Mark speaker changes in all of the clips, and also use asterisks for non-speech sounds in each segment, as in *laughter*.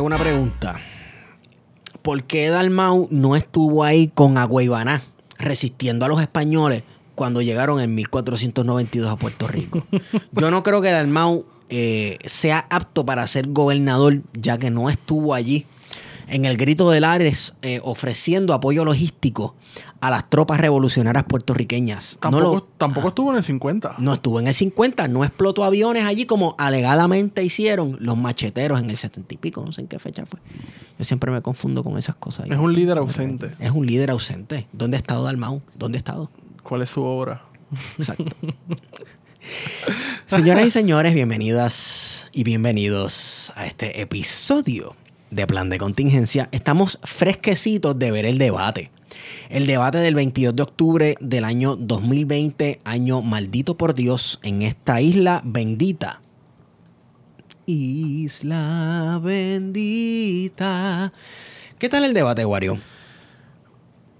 Speaker 1: Hago una pregunta. ¿Por qué Dalmau no estuvo ahí con Agüeybaná resistiendo a los españoles cuando llegaron en 1492 a Puerto Rico? *laughs* Yo no creo que Dalmau eh, sea apto para ser gobernador, ya que no estuvo allí en el grito de Lares eh, ofreciendo apoyo logístico a las tropas revolucionarias puertorriqueñas.
Speaker 2: Tampoco,
Speaker 1: no, lo-
Speaker 2: tampoco estuvo en el 50.
Speaker 1: no estuvo en el 50, no explotó aviones allí como alegadamente hicieron los macheteros en el 70 y pico, no sé en qué fecha fue. Yo siempre me confundo con esas cosas.
Speaker 2: Es un líder ausente.
Speaker 1: Es un líder ausente. ¿Dónde ha estado Dalmau? ¿Dónde ha estado?
Speaker 2: ¿Cuál es su obra?
Speaker 1: Exacto. Señoras y señores, bienvenidas y bienvenidos a este episodio de Plan de Contingencia. Estamos fresquecitos de ver el debate. El debate del 22 de octubre del año 2020, año maldito por Dios, en esta isla bendita. Isla bendita. ¿Qué tal el debate, Wario?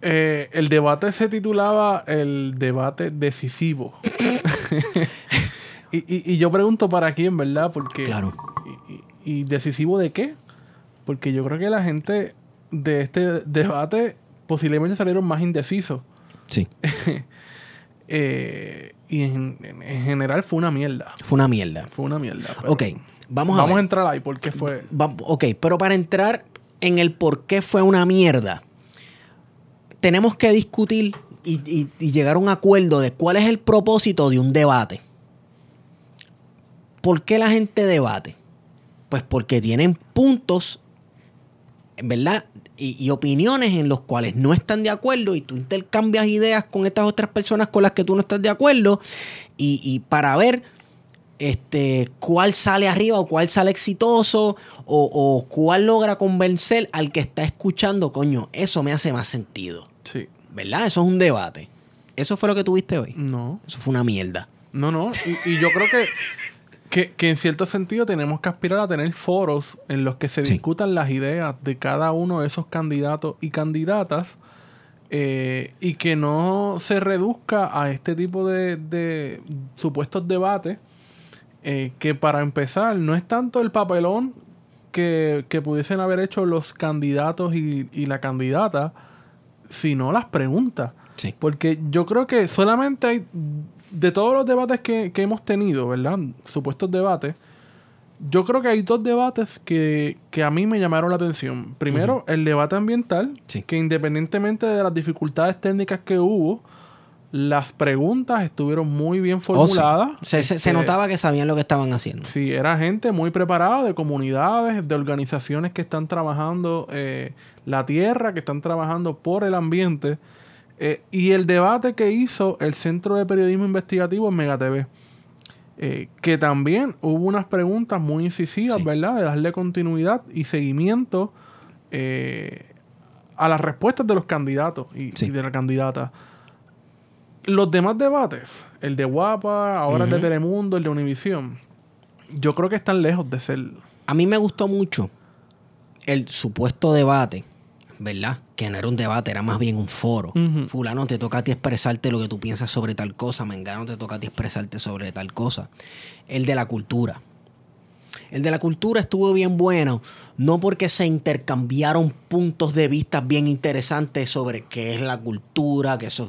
Speaker 2: Eh, el debate se titulaba El debate decisivo. *laughs* y, y- y yo pregunto para quién, ¿verdad? Porque.
Speaker 1: Claro.
Speaker 2: Y, y- y decisivo de qué? Porque yo creo que la gente de este debate posiblemente salieron más indecisos.
Speaker 1: Sí. *laughs*
Speaker 2: Eh, y en, en- en general fue una mierda.
Speaker 1: Fue una mierda.
Speaker 2: Fue una mierda.
Speaker 1: Ok, vamos a
Speaker 2: Vamos
Speaker 1: ver.
Speaker 2: a entrar ahí porque fue.
Speaker 1: Va- ok, pero para entrar en el por qué fue una mierda, tenemos que discutir y, y- y llegar a un acuerdo de cuál es el propósito de un debate. ¿Por qué la gente debate? Pues porque tienen puntos, ¿verdad? Y, y opiniones en los cuales no están de acuerdo y tú intercambias ideas con estas otras personas con las que tú no estás de acuerdo y, y para ver este, cuál sale arriba o cuál sale exitoso o, o cuál logra convencer al que está escuchando, coño, eso me hace más sentido,
Speaker 2: Sí.
Speaker 1: ¿verdad? Eso es un debate. Eso fue lo que tuviste hoy.
Speaker 2: No.
Speaker 1: Eso fue una mierda.
Speaker 2: No, no. Y, y yo creo que, que, que en cierto sentido tenemos que aspirar a tener foros en los que se
Speaker 1: Sí.
Speaker 2: discutan las ideas de cada uno de esos candidatos y candidatas eh, y que no se reduzca a este tipo de, de supuestos debates eh, que para empezar no es tanto el papelón que, que pudiesen haber hecho los candidatos y, y la candidata, sino las preguntas.
Speaker 1: Sí.
Speaker 2: Porque yo creo que solamente hay, de todos los debates que, que hemos tenido, ¿verdad? Supuestos debates, yo creo que hay dos debates que, que a mí me llamaron la atención. Primero, el debate ambiental,
Speaker 1: Sí.
Speaker 2: que independientemente de las dificultades técnicas que hubo, las preguntas estuvieron muy bien
Speaker 1: Oh, sí.
Speaker 2: formuladas.
Speaker 1: se, se- se
Speaker 2: Este,
Speaker 1: notaba que sabían lo que estaban haciendo.
Speaker 2: Sí, era gente muy preparada de comunidades, de organizaciones que están trabajando eh, la tierra, que están trabajando por el ambiente. Eh, y el debate que hizo el Centro de Periodismo Investigativo en Mega TV. eh, que también hubo unas preguntas muy incisivas,
Speaker 1: Sí.
Speaker 2: ¿verdad? De darle continuidad y seguimiento eh, a las respuestas de los candidatos y,
Speaker 1: Sí.
Speaker 2: y de la candidata. Los demás debates, el de Guapa, ahora el de. Telemundo, el de Univisión, yo creo que están lejos de ser.
Speaker 1: A mí me gustó mucho el supuesto debate, ¿verdad? Que no era un debate, era más bien un foro. Fulano, te toca a ti expresarte lo que tú piensas sobre tal cosa. Mengano, te toca a ti expresarte sobre tal cosa. El de la cultura. El de la cultura estuvo bien bueno, no porque se intercambiaron puntos de vista bien interesantes sobre qué es la cultura, que eso,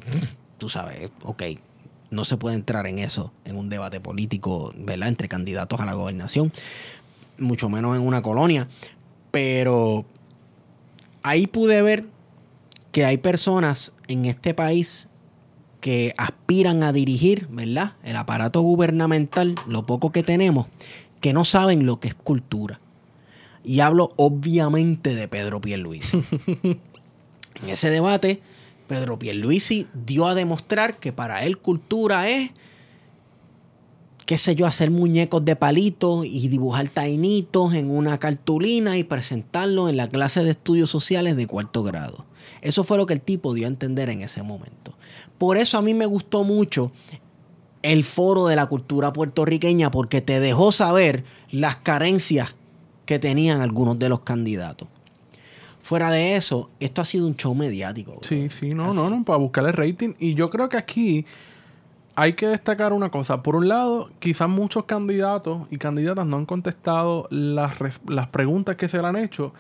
Speaker 1: tú sabes, ok, no se puede entrar en eso, en un debate político, ¿verdad? Entre candidatos a la gobernación, mucho menos en una colonia, pero ahí pude ver que hay personas en este país que aspiran a dirigir, ¿verdad? El aparato gubernamental, lo poco que tenemos, que no saben lo que es cultura. Y hablo obviamente de Pedro Pierluisi. *laughs* en ese debate, Pedro Pierluisi dio a demostrar que para él cultura es, qué sé yo, hacer muñecos de palitos y dibujar tainitos en una cartulina y presentarlo en la clase de estudios sociales de cuarto grado. Eso fue lo que el tipo dio a entender en ese momento. Por eso a mí me gustó mucho el foro de la cultura puertorriqueña porque te dejó saber las carencias que tenían algunos de los candidatos. Fuera de eso, esto ha sido un show mediático. bro.
Speaker 2: Sí, sí, no,
Speaker 1: Así.
Speaker 2: no, no, para buscar el rating. Y yo creo que aquí hay que destacar una cosa. Por un lado, quizás muchos candidatos y candidatas no han contestado las, las preguntas que se le han hecho.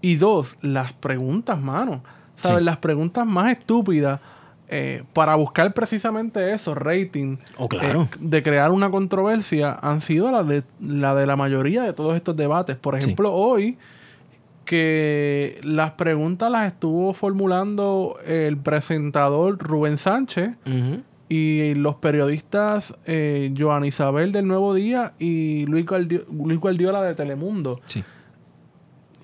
Speaker 2: Y dos, las preguntas, mano. ¿Sabes? Las preguntas más estúpidas eh, para buscar precisamente eso, rating,
Speaker 1: oh, claro.
Speaker 2: Eh, de crear una controversia, han sido la de, la de la mayoría de todos estos debates. Por ejemplo, hoy que las preguntas las estuvo formulando el presentador Rubén Sánchez y los periodistas eh, Joan Isabel del Nuevo Día y Luis, Guardiola de Telemundo.
Speaker 1: Sí.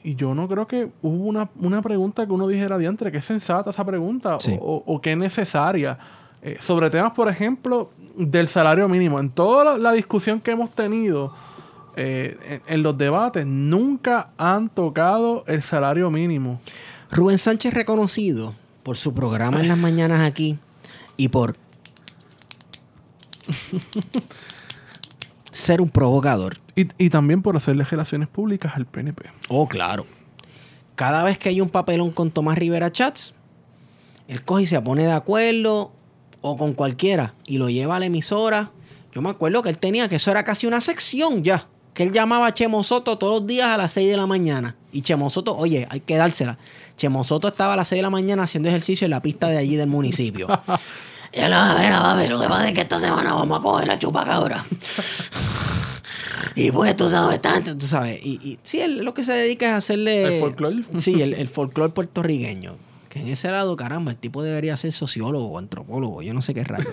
Speaker 2: Y yo no creo que hubo una, una pregunta que uno dijera diantre, que es sensata esa pregunta o, o, que es necesaria. Eh, sobre temas, por ejemplo, del salario mínimo. En toda la discusión que hemos tenido eh, en, los debates nunca han tocado el salario mínimo.
Speaker 1: Rubén Sánchez reconocido por su programa en las mañanas aquí y por *laughs* ser un provocador.
Speaker 2: Y, también por hacerle relaciones públicas al PNP.
Speaker 1: Oh, claro. Cada vez que hay un papelón con Tomás Rivera Chats, él coge y se pone de acuerdo o con cualquiera y lo lleva a la emisora. Yo me acuerdo que él tenía que eso era casi una sección ya que él llamaba a Chemo Soto todos los días a las 6 de la mañana. Y Chemo Soto, oye, hay que dársela. Chemo Soto estaba a las 6 de la mañana haciendo ejercicio en la pista de allí del municipio. *laughs* y él, a ver, a ver, lo que pasa es que esta semana vamos a coger la chupacabra. y pues tú sabes, tanto, tú sabes. Y, y sí, él lo que se dedica es a hacerle...
Speaker 2: El folclore.
Speaker 1: sí, el, el folclore puertorriqueño. Que en ese lado, caramba, el tipo debería ser sociólogo o antropólogo, yo no sé qué rayo.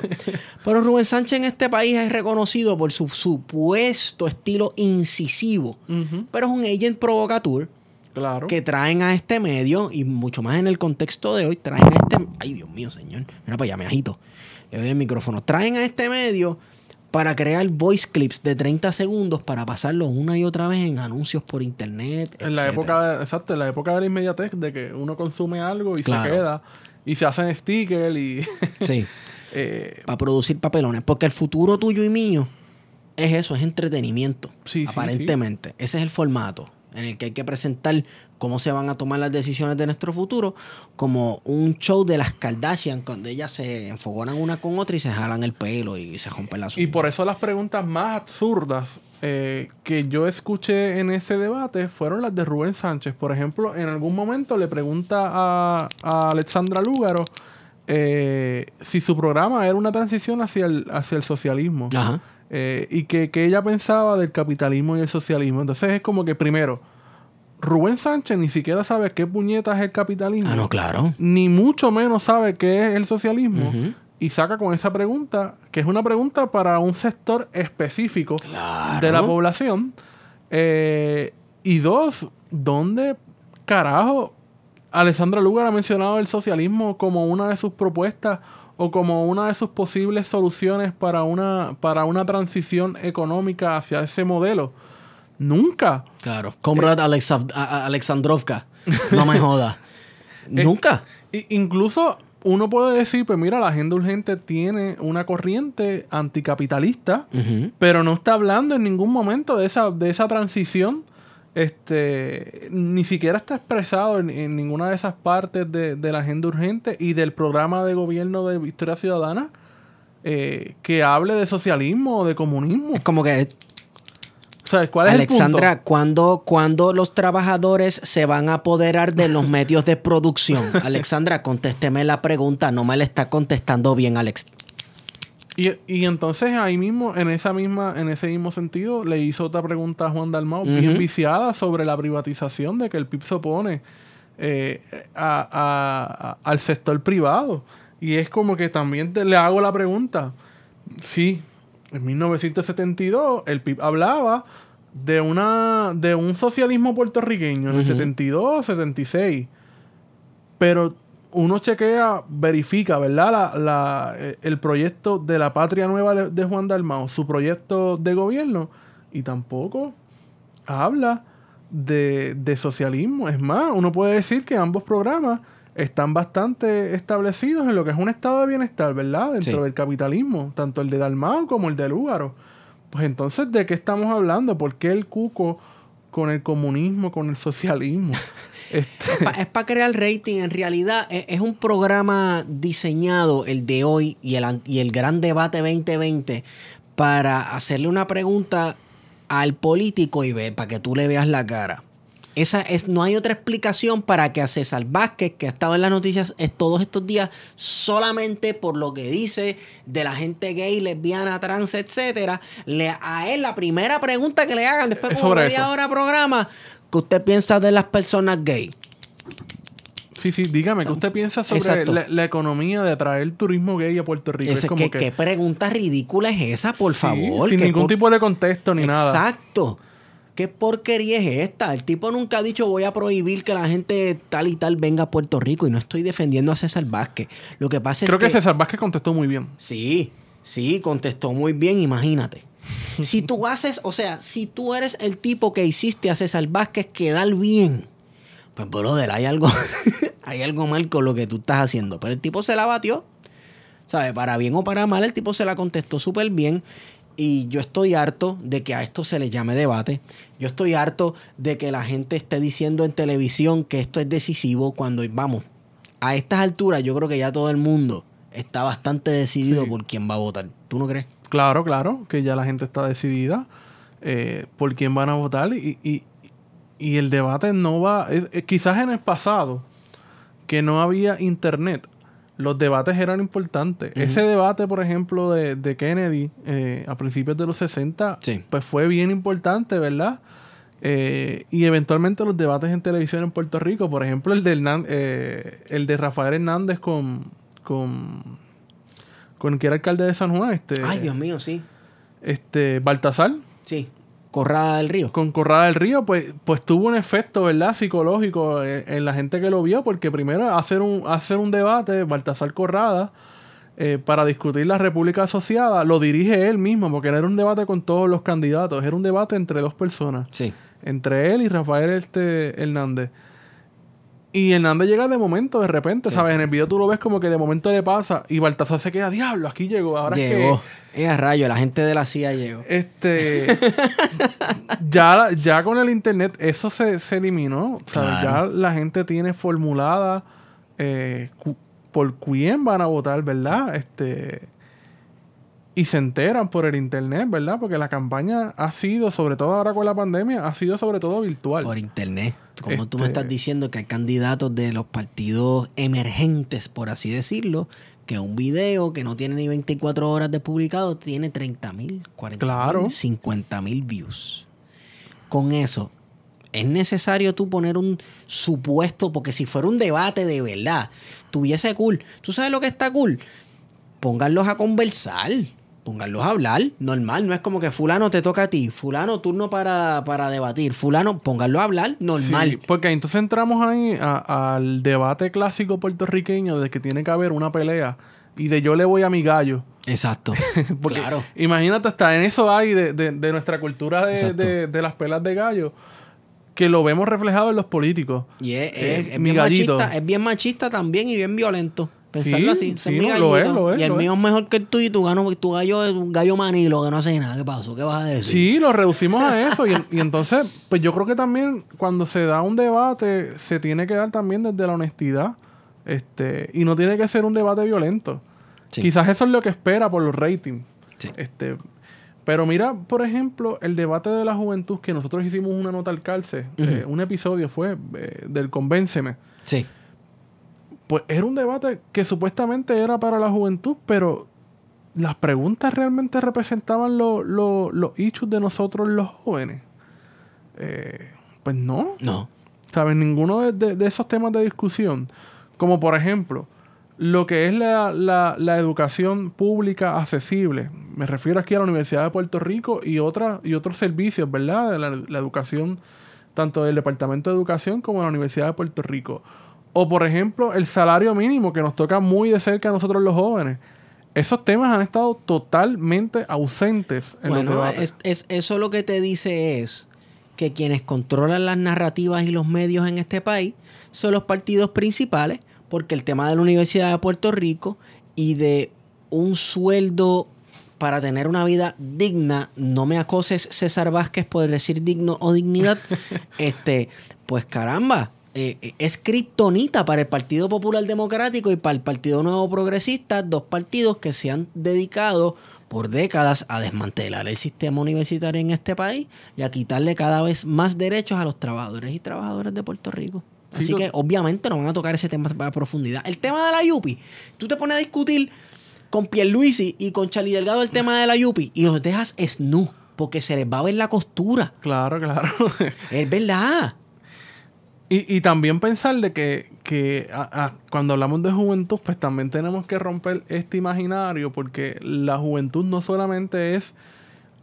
Speaker 1: Pero Rubén Sánchez en este país es reconocido por su supuesto estilo incisivo. Pero es un agent provocateur.
Speaker 2: Claro.
Speaker 1: Que traen a este medio, y mucho más en el contexto de hoy, traen a este. Ay, Dios mío, señor. Mira para allá, me agito. Le doy el micrófono. Traen a este medio para crear voice clips de 30 segundos para pasarlos una y otra vez en anuncios por internet.
Speaker 2: En la época, exacto, en la época de la inmediatez, de que uno consume algo y se queda y se hacen stickers y. *laughs*
Speaker 1: sí. Eh, para producir papelones. Porque el futuro tuyo y mío es eso, es entretenimiento. Sí, aparentemente. Ese es el formato en el que hay que presentar cómo se van a tomar las decisiones de nuestro futuro, como un show de las Kardashian, cuando ellas se enfogonan una con otra y se jalan el pelo y se rompen las
Speaker 2: Y por eso las preguntas más absurdas eh, que yo escuché en ese debate fueron las de Rubén Sánchez. Por ejemplo, en algún momento le pregunta a, Alexandra Lúgaro eh, si su programa era una transición hacia el, hacia el socialismo. Eh, y que, que, ella pensaba del capitalismo y el socialismo. Entonces es como que primero, Rubén Sánchez ni siquiera sabe qué puñeta es el capitalismo.
Speaker 1: Ah, no, claro.
Speaker 2: Ni mucho menos sabe qué es el socialismo. Y saca con esa pregunta, que es una pregunta para un sector específico de la población. Eh, y dos, ¿dónde carajo Alessandra Lugar ha mencionado el socialismo como una de sus propuestas o como una de sus posibles soluciones para una, para una transición económica hacia ese modelo? Nunca.
Speaker 1: Claro. Comrade Alexandrovka. No me *laughs* joda. Eh, Nunca.
Speaker 2: incluso uno puede decir, pues mira, la agenda urgente tiene una corriente anticapitalista, pero no está hablando en ningún momento de esa, de esa transición. Este, ni siquiera está expresado en, ninguna de esas partes de, la agenda urgente y del programa de gobierno de Victoria Ciudadana eh, que hable de socialismo o de comunismo.
Speaker 1: Es como que
Speaker 2: ¿cuál es
Speaker 1: Alexandra, el punto? ¿cuándo, los trabajadores se van a apoderar de los *laughs* medios de producción? Alexandra, contésteme la pregunta, no me la está contestando bien Alex.
Speaker 2: Y, entonces ahí mismo, en esa misma, en ese mismo sentido, le hizo otra pregunta a Juan Dalmau, bien viciada sobre la privatización de que el PIB se opone eh, al sector privado. Y es como que también le hago la pregunta. Sí, en 1972 el PIB hablaba de una de un socialismo puertorriqueño en el 72, 76. Pero uno chequea, verifica, ¿verdad? La, eh, el proyecto de la Patria Nueva de Juan Dalmao, su proyecto de gobierno, y tampoco habla de, de socialismo. Es más, uno puede decir que ambos programas están bastante establecidos en lo que es un estado de bienestar, ¿verdad? Dentro del capitalismo, tanto el de Dalmau como el de Lúgaro. Pues entonces, ¿de qué estamos hablando? ¿Por qué el cuco con el comunismo, con el socialismo. *laughs*
Speaker 1: Es para crear rating. En realidad e- es, un programa diseñado, el de hoy y el, y el gran debate 2020, para hacerle una pregunta al político y ver, para que tú le veas la cara. Esa es, no hay otra explicación para que a César Vázquez, que ha estado en las noticias es- todos estos días, solamente por lo que dice de la gente gay, lesbiana, trans, etcétera, le, a él la primera pregunta que le hagan después de
Speaker 2: Es
Speaker 1: como
Speaker 2: sobre
Speaker 1: media hora programa, ¿qué usted piensa de las personas gay?
Speaker 2: sí, sí, dígame, ¿qué usted piensa sobre
Speaker 1: Exacto.
Speaker 2: la, la economía de traer turismo gay a Puerto Rico?
Speaker 1: Ese-
Speaker 2: es como
Speaker 1: ¿qué,
Speaker 2: que...
Speaker 1: qué pregunta ridícula es esa, por
Speaker 2: Sí,
Speaker 1: favor?
Speaker 2: Sin
Speaker 1: ¿Qué
Speaker 2: ningún
Speaker 1: por-
Speaker 2: tipo de contexto ni nada.
Speaker 1: Exacto. ¿Qué porquería es esta? El tipo nunca ha dicho voy a prohibir que la gente tal y tal venga a Puerto Rico y no estoy defendiendo a César Vázquez. Lo que pasa es
Speaker 2: Creo que,
Speaker 1: que...
Speaker 2: César Vázquez contestó muy bien.
Speaker 1: Sí, sí, contestó muy bien, imagínate. *laughs* Si tú haces, o sea, si tú eres el tipo que hiciste a César Vázquez quedar bien, pues brother, hay algo, *laughs* hay algo mal con lo que tú estás haciendo. Pero el tipo se la batió, ¿sabes? Para bien o para mal, el tipo se la contestó súper bien. Y yo estoy harto de que a esto se le llame debate. Yo estoy harto de que la gente esté diciendo en televisión que esto es decisivo cuando, vamos, a estas alturas yo creo que ya todo el mundo está bastante decidido
Speaker 2: Sí.
Speaker 1: por quién va a votar. ¿Tú no crees?
Speaker 2: Claro, claro, que ya la gente está decidida eh, por quién van a votar y, y- y el debate no va... es- es- quizás en el pasado, que no había internet, los debates eran importantes. Ese debate, por ejemplo, de, de Kennedy eh, a principios de los 60,
Speaker 1: Sí.
Speaker 2: pues fue bien importante, ¿verdad? Eh, y eventualmente los debates en televisión en Puerto Rico, por ejemplo, el de, Hernan- eh, el de Rafael Hernández con, con, con que era alcalde de San Juan, este,
Speaker 1: Ay, Dios mío, sí.
Speaker 2: este Baltasar,
Speaker 1: Sí. Corrada del Río.
Speaker 2: con Corrada del Río, pues, pues tuvo un efecto, ¿verdad? Psicológico en, en la gente que lo vio, porque primero hacer un, hacer un debate, Baltasar Corrada, eh, para discutir la República Asociada, lo dirige él mismo, porque no era un debate con todos los candidatos, era un debate entre dos personas,
Speaker 1: Sí.
Speaker 2: entre él y Rafael este, Hernández. Y Hernández llega de momento, de repente, ¿sabes? En el video tú lo ves como que de momento le pasa y Baltasar se queda, diablo, aquí llegó, ahora es que-
Speaker 1: llegó. Eh, a rayo, la gente de la CIA llegó.
Speaker 2: este. *laughs* ya, ya con el internet eso se, se eliminó. ¿sabes?
Speaker 1: Claro.
Speaker 2: Ya la gente tiene formulada eh, cu- por quién van a votar, ¿verdad? Este. Y se enteran por el internet, ¿verdad? Porque la campaña ha sido, sobre todo ahora con la pandemia, ha sido sobre todo virtual.
Speaker 1: Por internet. Como tú me
Speaker 2: Este-
Speaker 1: estás diciendo que hay candidatos de los partidos emergentes, por así decirlo, que un video que no tiene ni 24 horas de publicado tiene 30 mil, 40
Speaker 2: Claro.
Speaker 1: mil, 50 mil views. Con eso, es necesario tú poner un supuesto, porque si fuera un debate de verdad, tuviese cool. ¿Tú sabes lo que está cool? Pónganlos a conversar. Pónganlos a hablar, normal, no es como que fulano te toca a ti, fulano turno para, para debatir, fulano, pónganlo a hablar, normal.
Speaker 2: Sí, porque entonces entramos ahí al debate clásico puertorriqueño de que tiene que haber una pelea y de yo le voy a mi gallo.
Speaker 1: Exacto. *laughs*
Speaker 2: Porque
Speaker 1: claro.
Speaker 2: imagínate, hasta en eso hay de, de- de nuestra cultura de, de- de las pelas de gallo, que lo vemos reflejado en los políticos.
Speaker 1: Y es,
Speaker 2: Eh,
Speaker 1: es- es
Speaker 2: mi
Speaker 1: bien
Speaker 2: gallito.
Speaker 1: machista, es bien machista también y bien violento. Pensarlo
Speaker 2: Sí,
Speaker 1: así.
Speaker 2: sí,
Speaker 1: es mi
Speaker 2: no, lo es,
Speaker 1: gallito.
Speaker 2: lo es,
Speaker 1: y el mío
Speaker 2: es.
Speaker 1: mejor que el tuyo y tu, gano, tu gallo es un gallo manilo que no hace nada. ¿Qué pasó? ¿Qué vas a decir?
Speaker 2: Sí, lo reducimos a eso. Y, *laughs* y entonces, pues yo creo que también cuando se da un debate, se tiene que dar también desde la honestidad. Este, y no tiene que ser un debate violento.
Speaker 1: Sí.
Speaker 2: Quizás eso es lo que espera por los ratings. Este, pero mira, por ejemplo, el debate de la juventud, que nosotros hicimos una nota al calce, eh, un episodio fue eh, del Convénceme.
Speaker 1: Sí.
Speaker 2: Pues era un debate que supuestamente era para la juventud, pero las preguntas realmente representaban lo- lo- los issues de nosotros los jóvenes. Eh, pues no.
Speaker 1: No.
Speaker 2: ¿Sabes? Ninguno de, de- de esos temas de discusión. Como por ejemplo, lo que es la, la- la educación pública accesible. Me refiero aquí a la Universidad de Puerto Rico y, otra, y otros servicios, ¿verdad? De la, la educación, tanto del Departamento de Educación como de la Universidad de Puerto Rico. O por ejemplo, el salario mínimo que nos toca muy de cerca a nosotros los jóvenes. Esos temas han estado totalmente ausentes en los
Speaker 1: Bueno,
Speaker 2: debates.
Speaker 1: es, es- eso lo que te dice es que quienes controlan las narrativas y los medios en este país son los partidos principales, porque el tema de la Universidad de Puerto Rico y de un sueldo para tener una vida digna, no me acoses César Vázquez por decir digno o dignidad, *laughs* este, pues caramba, eh, eh, es kriptonita para el Partido Popular Democrático y para el Partido Nuevo Progresista, dos partidos que se han dedicado por décadas a desmantelar el sistema universitario en este país y a quitarle cada vez más derechos a los trabajadores y trabajadoras de Puerto Rico.
Speaker 2: Sí,
Speaker 1: Así que obviamente no van a tocar ese tema a profundidad. El tema de la Yupi, tú te pones a discutir con Pierluisi y con Charlie Delgado el tema de la Yupi y los dejas snu porque se les va a ver la costura.
Speaker 2: Claro, claro.
Speaker 1: Es verdad.
Speaker 2: Y, y también pensar de que, que a- a- cuando hablamos de juventud, pues también tenemos que romper este imaginario, porque la juventud no solamente es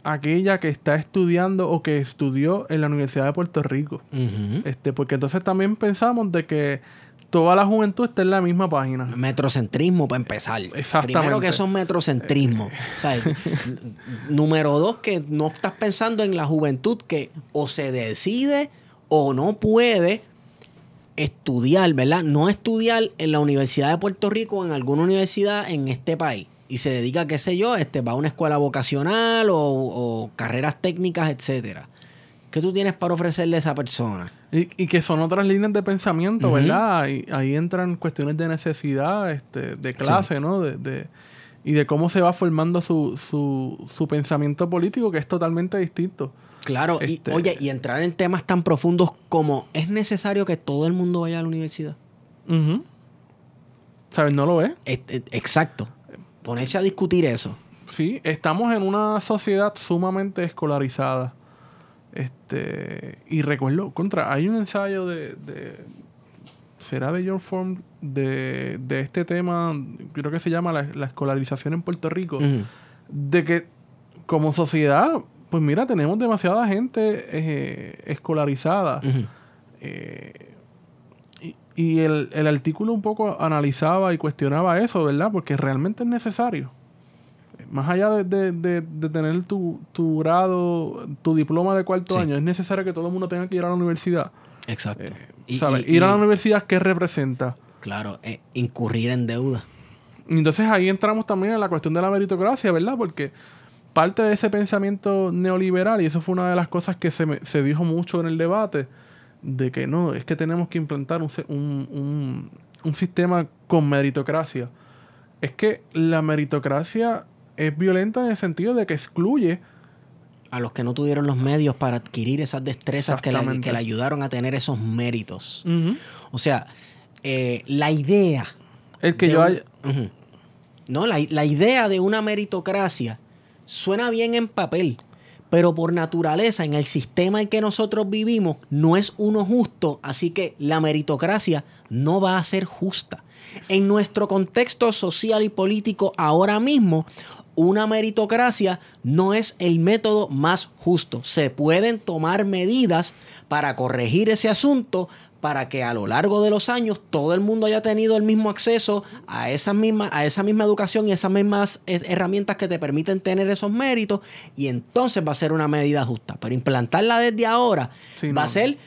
Speaker 2: aquella que está estudiando o que estudió en la Universidad de Puerto Rico. Este, porque entonces también pensamos de que toda la juventud está en la misma página.
Speaker 1: Metrocentrismo para empezar.
Speaker 2: Exactamente.
Speaker 1: Primero que eso es metrocentrismo. N- *laughs* Número dos, que no estás pensando en la juventud que o se decide o no puede estudiar, ¿verdad? No estudiar en la Universidad de Puerto Rico o en alguna universidad en este país. Y se dedica, qué sé yo, este, va a una escuela vocacional o, o carreras técnicas, etcétera. ¿Qué tú tienes para ofrecerle a esa persona?
Speaker 2: Y, y que son otras líneas de pensamiento. ¿verdad? Y ahí entran cuestiones de necesidad, este, de clase, ¿no? De, de- y de cómo se va formando su, su, su pensamiento político, que es totalmente distinto.
Speaker 1: Claro,
Speaker 2: Este-
Speaker 1: y oye, y entrar en temas tan profundos como es necesario que todo el mundo vaya a la universidad.
Speaker 2: ¿Sabes? No lo es.
Speaker 1: Es- es- exacto. Ponerse a discutir eso.
Speaker 2: Sí, estamos en una sociedad sumamente escolarizada. Este, y recuerdo, contra, hay un ensayo de, de será de John Form de, de este tema, creo que se llama la, la escolarización en Puerto Rico, de que como sociedad, pues mira, tenemos demasiada gente eh, escolarizada. Eh, y y el, el artículo un poco analizaba y cuestionaba eso, ¿verdad? Porque realmente es necesario. Más allá de, de- de- de tener tu, tu grado, tu diploma de cuarto
Speaker 1: Sí.
Speaker 2: año, es necesario que todo el mundo tenga que ir a la universidad.
Speaker 1: Exacto. Y-
Speaker 2: Eh, ¿Sabes?
Speaker 1: y-
Speaker 2: ir a la universidad, ¿qué representa?
Speaker 1: Claro, eh, incurrir en deuda.
Speaker 2: Entonces ahí entramos también en la cuestión de la meritocracia, ¿verdad? Porque parte de ese pensamiento neoliberal, y eso fue una de las cosas que se, me- se dijo mucho en el debate, de que no, es que tenemos que implantar un, un- un- un sistema con meritocracia. Es que la meritocracia es violenta en el sentido de que excluye
Speaker 1: A los que no tuvieron los medios para adquirir esas destrezas que le, que le ayudaron a tener esos méritos. O sea, eh, la idea
Speaker 2: el que yo
Speaker 1: un-
Speaker 2: haya...
Speaker 1: No, la, la idea de una meritocracia suena bien en papel, pero por naturaleza, en el sistema en que nosotros vivimos, no es uno justo, así que la meritocracia no va a ser justa. En nuestro contexto social y político ahora mismo, una meritocracia no es el método más justo. Se pueden tomar medidas para corregir ese asunto para que a lo largo de los años todo el mundo haya tenido el mismo acceso a esa misma, a esa misma educación y esas mismas eh, herramientas que te permiten tener esos méritos y entonces va a ser una medida justa. Pero implantarla desde ahora
Speaker 2: Sí,
Speaker 1: va
Speaker 2: no.
Speaker 1: a ser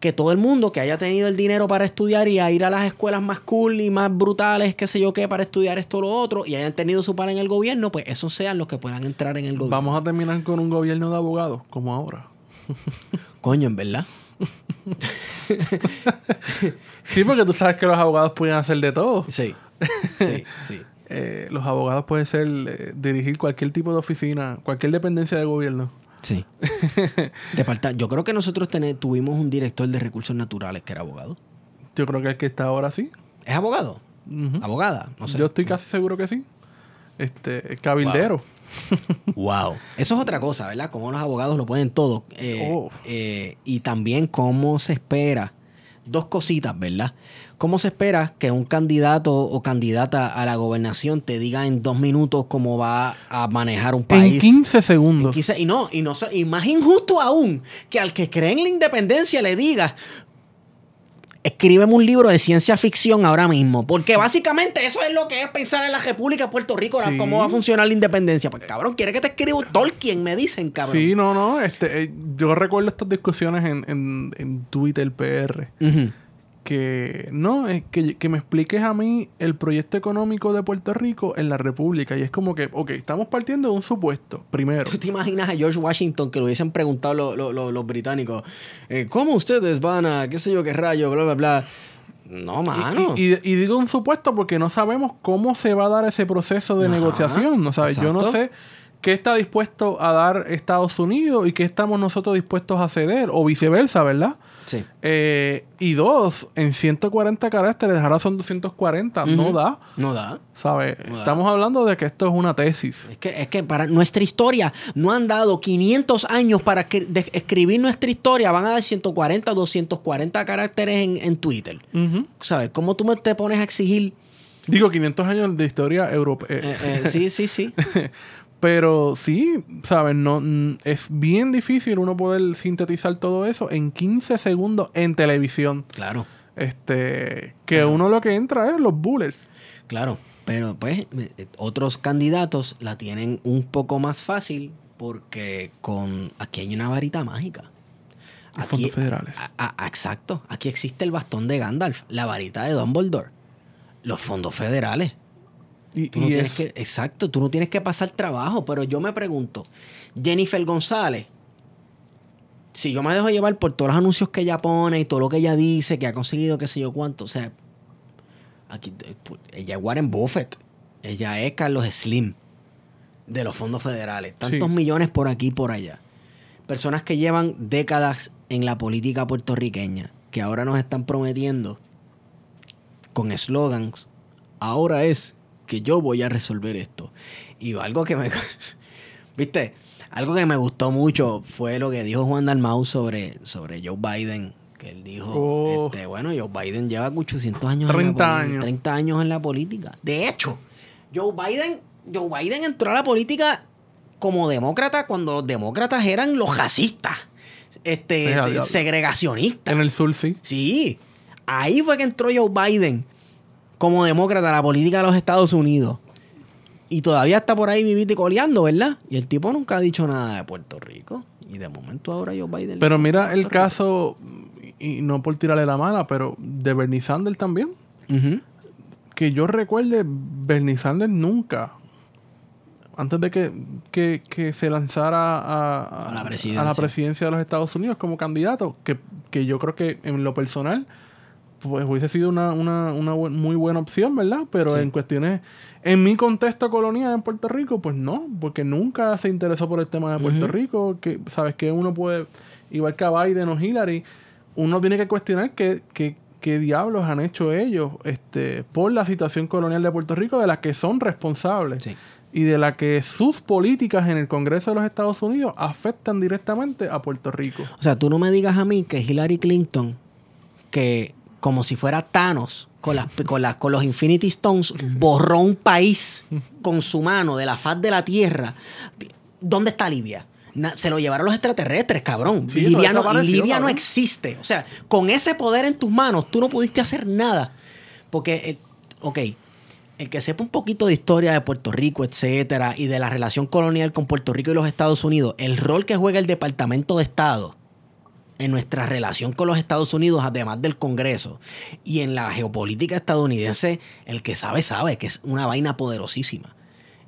Speaker 1: que todo el mundo que haya tenido el dinero para estudiar y a ir a las escuelas más cool y más brutales, qué sé yo qué, para estudiar esto o lo otro, y hayan tenido su par en el gobierno, pues esos sean los que puedan entrar en el gobierno.
Speaker 2: Vamos a terminar con un gobierno de abogados, como ahora.
Speaker 1: Coño, en verdad.
Speaker 2: Sí, porque tú sabes que los abogados pueden hacer de todo.
Speaker 1: Sí, sí, sí. *laughs*
Speaker 2: Eh, los abogados pueden ser eh, dirigir cualquier tipo de oficina, cualquier dependencia de gobierno.
Speaker 1: Sí. *laughs* Departa- Yo creo que nosotros tuvimos un director de recursos naturales que era abogado.
Speaker 2: Yo creo que el que está ahora sí.
Speaker 1: ¿Es abogado? Abogada, no sé.
Speaker 2: Yo estoy casi seguro que sí. Este, cabildero.
Speaker 1: Wow. *laughs* Eso es otra cosa, ¿verdad? Cómo los abogados lo pueden todo. Eh,
Speaker 2: Oh.
Speaker 1: eh, y también cómo se espera. Dos cositas, ¿verdad? ¿Cómo se espera que un candidato o candidata a la gobernación te diga en dos minutos cómo va a manejar un país?
Speaker 2: En 15 segundos.
Speaker 1: En 15 y no, y no y más injusto aún que al que cree en la independencia le diga escríbeme un libro de ciencia ficción ahora mismo. Porque básicamente eso es lo que es pensar en la República de Puerto Rico,
Speaker 2: Sí.
Speaker 1: cómo va a funcionar la independencia. Pues cabrón, quiere que te escriba Tolkien, me dicen, cabrón.
Speaker 2: Sí, no, no. Este, eh, yo recuerdo estas discusiones en, en, en Twitter PR. Que no, es que, que me expliques a mí el proyecto económico de Puerto Rico en la República. Y es como que, ok, estamos partiendo de un supuesto, primero.
Speaker 1: ¿Tú te imaginas a George Washington que lo hubiesen preguntado lo- lo- lo- los británicos? eh, ¿Cómo ustedes van a, qué sé yo, qué rayo, bla, bla, bla? No, mano.
Speaker 2: Y, y- y digo un supuesto porque no sabemos cómo se va a dar ese proceso de
Speaker 1: Ajá,
Speaker 2: negociación. ¿no sabes? Yo no sé qué está dispuesto a dar Estados Unidos y qué estamos nosotros dispuestos a ceder, o viceversa, ¿verdad?
Speaker 1: Sí.
Speaker 2: Eh, y dos, en 140 caracteres, ahora son 240, no
Speaker 1: Ujú.
Speaker 2: da,
Speaker 1: No da.
Speaker 2: ¿sabes?
Speaker 1: No.
Speaker 2: Estamos hablando de que esto es una tesis.
Speaker 1: Es que, es que para nuestra historia no han dado 500 años para que- de- escribir nuestra historia. Van a dar 140, 240 caracteres en, en Twitter. ¿Sabes? ¿Cómo tú te pones a exigir?
Speaker 2: Digo, 500 años de historia europea.
Speaker 1: Eh, eh, sí, sí, sí. *laughs*
Speaker 2: Pero sí, ¿sabes? No, es bien difícil uno poder sintetizar todo eso en 15 segundos en televisión.
Speaker 1: Claro,
Speaker 2: Este, que uno lo que entra es los bullets.
Speaker 1: claro. Pero pues eh, otros candidatos la tienen un poco más fácil porque con aquí hay una varita mágica.
Speaker 2: Los fondos federales.
Speaker 1: a- a- exacto. Aquí existe el bastón de Gandalf, la varita de Dumbledore, los fondos federales.
Speaker 2: Y,
Speaker 1: Tú no
Speaker 2: y
Speaker 1: tienes
Speaker 2: es-
Speaker 1: que, exacto, tú no tienes que pasar trabajo, pero yo me pregunto, Jennifer González, si yo me dejo llevar por todos los anuncios que ella pone y todo lo que ella dice, que ha conseguido qué sé yo cuánto, o sea, aquí, eh, pu- ella es Warren Buffett, ella es Carlos Slim de los fondos federales, tantos
Speaker 2: Sí.
Speaker 1: millones por aquí y por allá. Personas que llevan décadas en la política puertorriqueña, que ahora nos están prometiendo con eslogans, ahora es que yo voy a resolver esto. Y algo que me... *laughs* ¿Viste? Algo que me gustó mucho fue lo que dijo Juan Dalmau sobre, sobre Joe Biden. Que él dijo,
Speaker 2: Oh.
Speaker 1: este, bueno, Joe Biden lleva 800 años en
Speaker 2: 30
Speaker 1: la poli-
Speaker 2: años.
Speaker 1: 30 años en la política. De hecho, Joe Biden, Joe Biden entró a la política como demócrata cuando los demócratas eran los racistas, este, segregacionistas.
Speaker 2: en el sur, sí.
Speaker 1: Sí, ahí fue que entró Joe Biden como demócrata la política de los Estados Unidos. Y todavía está por ahí vivito y coleando, ¿verdad? Y el tipo nunca ha dicho nada de Puerto Rico. Y de momento ahora Joe Biden...
Speaker 2: Pero mira el caso, y no por tirarle la mala, pero de Bernie Sanders también. Que yo recuerde, Bernie Sanders nunca, antes de que, que- que se lanzara a,
Speaker 1: A la presidencia.
Speaker 2: a la presidencia de los Estados Unidos como candidato, que, que yo creo que en lo personal pues hubiese sido una, una, una muy buena opción, ¿verdad? Pero
Speaker 1: Sí.
Speaker 2: en cuestiones, en mi contexto colonial en Puerto Rico, pues no, porque nunca se interesó por el tema de Puerto. Rico, que sabes que uno puede, igual que a Biden o Hillary, uno tiene que cuestionar qué, qué, qué diablos han hecho ellos este, por la situación colonial de Puerto Rico, de la que son responsables
Speaker 1: Sí.
Speaker 2: y de la que sus políticas en el Congreso de los Estados Unidos afectan directamente a Puerto Rico.
Speaker 1: O sea, tú no me digas a mí que Hillary Clinton, que como si fuera Thanos, con, las, con, las- con los Infinity Stones, borró un país con su mano de la faz de la Tierra. ¿Dónde está Libia? Se lo llevaron los extraterrestres, cabrón.
Speaker 2: Sí,
Speaker 1: Libia, no, Libia no existe. O sea, con ese poder en tus manos, tú no pudiste hacer nada. Porque, eh, ok, el que sepa un poquito de historia de Puerto Rico, etcétera, y de la relación colonial con Puerto Rico y los Estados Unidos, el rol que juega el Departamento de Estado en nuestra relación con los Estados Unidos, además del Congreso, y en la geopolítica estadounidense, el que sabe, sabe que es una vaina poderosísima.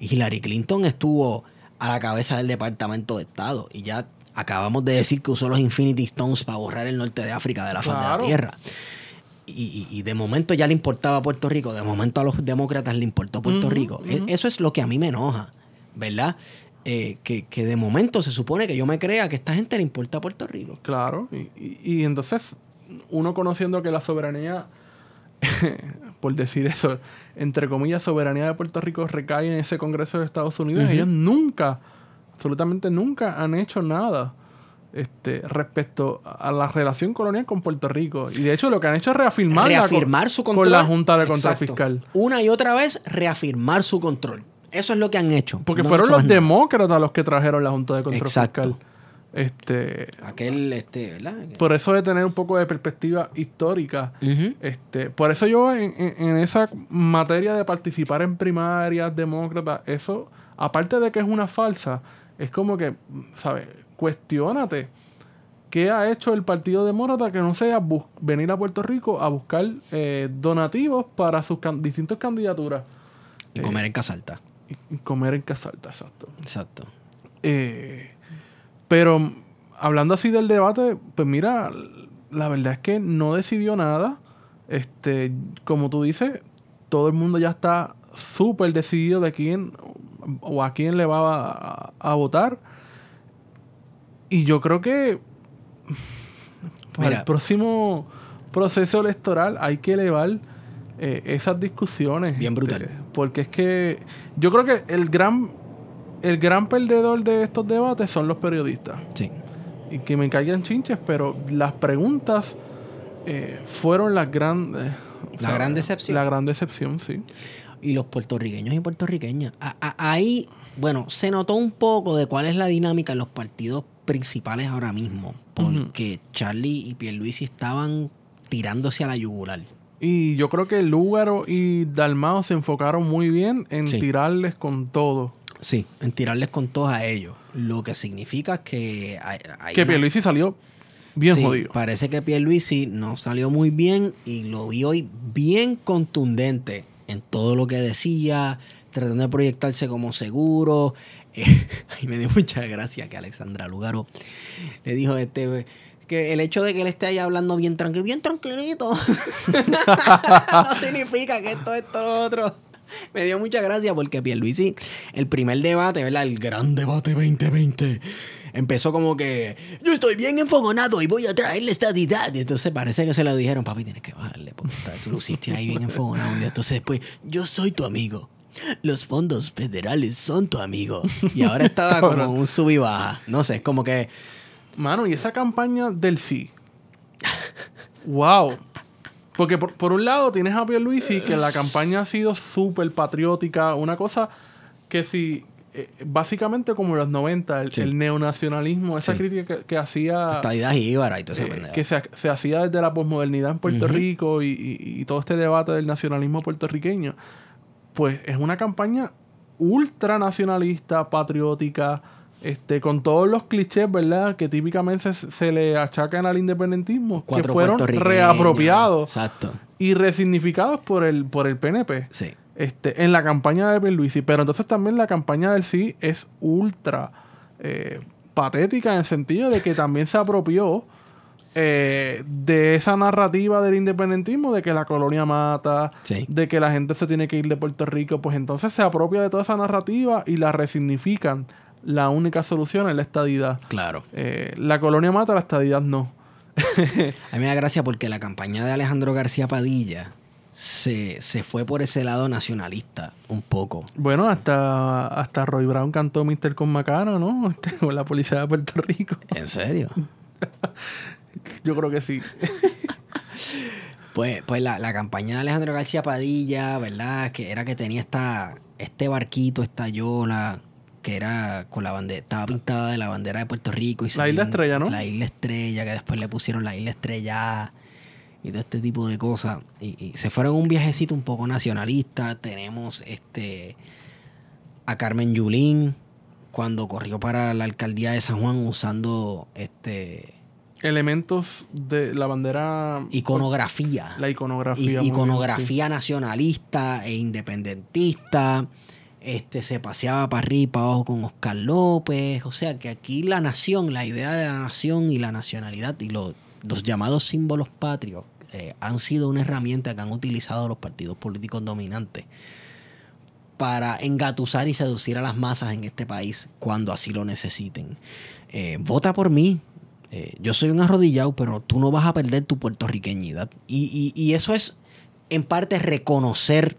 Speaker 1: Y Hillary Clinton estuvo a la cabeza del Departamento de Estado, y ya acabamos de decir que usó los Infinity Stones para borrar el norte de África de la faz de la Tierra. Y, y- de momento ya le importaba Puerto Rico, de momento a los demócratas le importó Puerto Rico. E-. Eso es lo que a mí me enoja, ¿verdad? Eh, que, que de momento se supone que yo me crea que a esta gente le importa Puerto Rico.
Speaker 2: Claro, y, y- y entonces uno conociendo que la soberanía, *laughs* por decir eso, entre comillas, soberanía de Puerto Rico recae en ese Congreso de Estados Unidos,
Speaker 1: Ujú.
Speaker 2: ellos nunca, absolutamente nunca han hecho nada este, respecto a la relación colonial con Puerto Rico. Y de hecho lo que han hecho es reafirmar,
Speaker 1: reafirmar su
Speaker 2: con
Speaker 1: control.
Speaker 2: la Junta de Control
Speaker 1: Exacto.
Speaker 2: Fiscal.
Speaker 1: Una y otra vez reafirmar su control. Eso es lo que han hecho.
Speaker 2: Porque
Speaker 1: No
Speaker 2: fueron los demócratas los que trajeron la Junta de Control
Speaker 1: Exacto.
Speaker 2: Fiscal. Este,
Speaker 1: Aquel, este, ¿verdad?
Speaker 2: por eso de tener un poco de perspectiva histórica. Este, por eso yo en, en- en esa materia de participar en primarias demócratas, eso, aparte de que es una falsa, es como que, ¿sabes? Cuestiónate ¿qué ha hecho el Partido Demócrata que no sea venir a Puerto Rico a buscar eh, donativos para sus can- distintas candidaturas?
Speaker 1: Y comer en casa alta.
Speaker 2: Y- comer en casa alta, exacto.
Speaker 1: Exacto.
Speaker 2: Eh, pero hablando así del debate, pues mira, la verdad es que no decidió nada. Este, como tú dices, todo el mundo ya está súper decidido de quién o a quién le va a, a votar. Y yo creo que para
Speaker 1: Mira.
Speaker 2: el próximo proceso electoral hay que elevar eh, esas discusiones.
Speaker 1: Bien brutal.
Speaker 2: este, porque es que yo creo que el gran el gran perdedor de estos debates son los periodistas.
Speaker 1: Sí.
Speaker 2: Y que me caigan chinches, pero las preguntas eh, fueron las gran, eh, o
Speaker 1: La gran decepción.
Speaker 2: La gran decepción, sí.
Speaker 1: y los puertorriqueños y puertorriqueñas. A- a- ahí, bueno, se notó un poco de cuál es la dinámica en los partidos principales ahora mismo, porque Charlie y Pierluisi estaban tirándose a la yugular.
Speaker 2: Y yo creo que Lúgaro y Dalmao se enfocaron muy bien en
Speaker 1: Sí.
Speaker 2: tirarles con todo.
Speaker 1: Sí, en tirarles con todos a ellos, lo que significa que hay, hay
Speaker 2: que
Speaker 1: una-
Speaker 2: Pierluisi salió bien
Speaker 1: Sí,
Speaker 2: jodido.
Speaker 1: Parece que Pierluisi no salió muy bien y lo vi hoy bien contundente en todo lo que decía, tratando de proyectarse como seguro. *laughs* Eh, y me dio mucha gracia que Alexandra Lugaro le dijo este que el hecho de que él esté ahí hablando bien tranquilo, bien tranquilito, *laughs* no significa que esto, esto, lo otro. Me dio mucha gracia porque Pierluisi, el primer debate, ¿verdad? El gran debate 2020, empezó como que yo estoy bien enfogonado y voy a traer la estadidad. Y entonces parece que se lo dijeron, papi, tienes que bajarle porque tú luciste ahí bien enfogonado. Y entonces después, yo soy tu amigo. Los fondos federales son tu amigo. Y ahora estaba *laughs* como un sub y baja. No sé, es como que
Speaker 2: Mano, y esa campaña del sí. wow. Porque por, por un lado tienes a Pierluisi que la campaña ha sido súper patriótica, una cosa que si eh, básicamente como en los 90, el,
Speaker 1: Sí.
Speaker 2: el neonacionalismo, esa
Speaker 1: Sí.
Speaker 2: crítica que, que hacía
Speaker 1: estadidad jíbara y todo eso.
Speaker 2: eh, que se, se hacía desde la posmodernidad en Puerto. Rico y, y- y todo este debate del nacionalismo puertorriqueño, pues es una campaña ultra nacionalista, patriótica, este, con todos los clichés, ¿verdad? Que típicamente se, se le achacan al independentismo, que fueron reapropiados
Speaker 1: Exacto.
Speaker 2: y resignificados por el, por el PNP
Speaker 1: Sí.
Speaker 2: este, en la campaña de Pierluisi. Pero entonces también la campaña del sí es ultra eh, patética en el sentido de que también se apropió eh, de esa narrativa del independentismo, de que la colonia mata,
Speaker 1: Sí.
Speaker 2: de que la gente se tiene que ir de Puerto Rico. Pues entonces se apropia de toda esa narrativa y la resignifican. La única solución es la estadidad.
Speaker 1: Claro.
Speaker 2: Eh, la colonia mata, la estadidad no. *laughs*
Speaker 1: A mí me da gracia porque la campaña de Alejandro García Padilla se, se fue por ese lado nacionalista un poco.
Speaker 2: Bueno, hasta, hasta Roy Brown cantó Mister con Macano, ¿no? *laughs* Este, con la policía de Puerto Rico.
Speaker 1: ¿En serio? *laughs*
Speaker 2: Yo creo que sí.
Speaker 1: Pues, pues la, la campaña de Alejandro García Padilla, ¿verdad? Que era que tenía esta, este barquito, esta yola, que era con la bandera, estaba pintada de la bandera de Puerto Rico. Y
Speaker 2: La Isla Estrella, ¿no?
Speaker 1: La isla estrella, que después le pusieron la isla estrella y todo este tipo de cosas. Y, y se fueron un viajecito un poco nacionalista. Tenemos este a Carmen Yulín cuando corrió para la alcaldía de San Juan usando este
Speaker 2: Elementos de la bandera.
Speaker 1: iconografía.
Speaker 2: La
Speaker 1: I-
Speaker 2: iconografía. bien,
Speaker 1: iconografía nacionalista e independentista. Este se paseaba para arriba y para abajo con Oscar López. O sea que aquí la nación, la idea de la nación y la nacionalidad y lo- los llamados símbolos patrios eh, han sido una herramienta que han utilizado los partidos políticos dominantes para engatusar y seducir a las masas en este país cuando así lo necesiten. Eh, vota por mí. Eh, yo soy un arrodillado, pero tú no vas a perder tu puertorriqueñidad. Y eso es, en parte, reconocer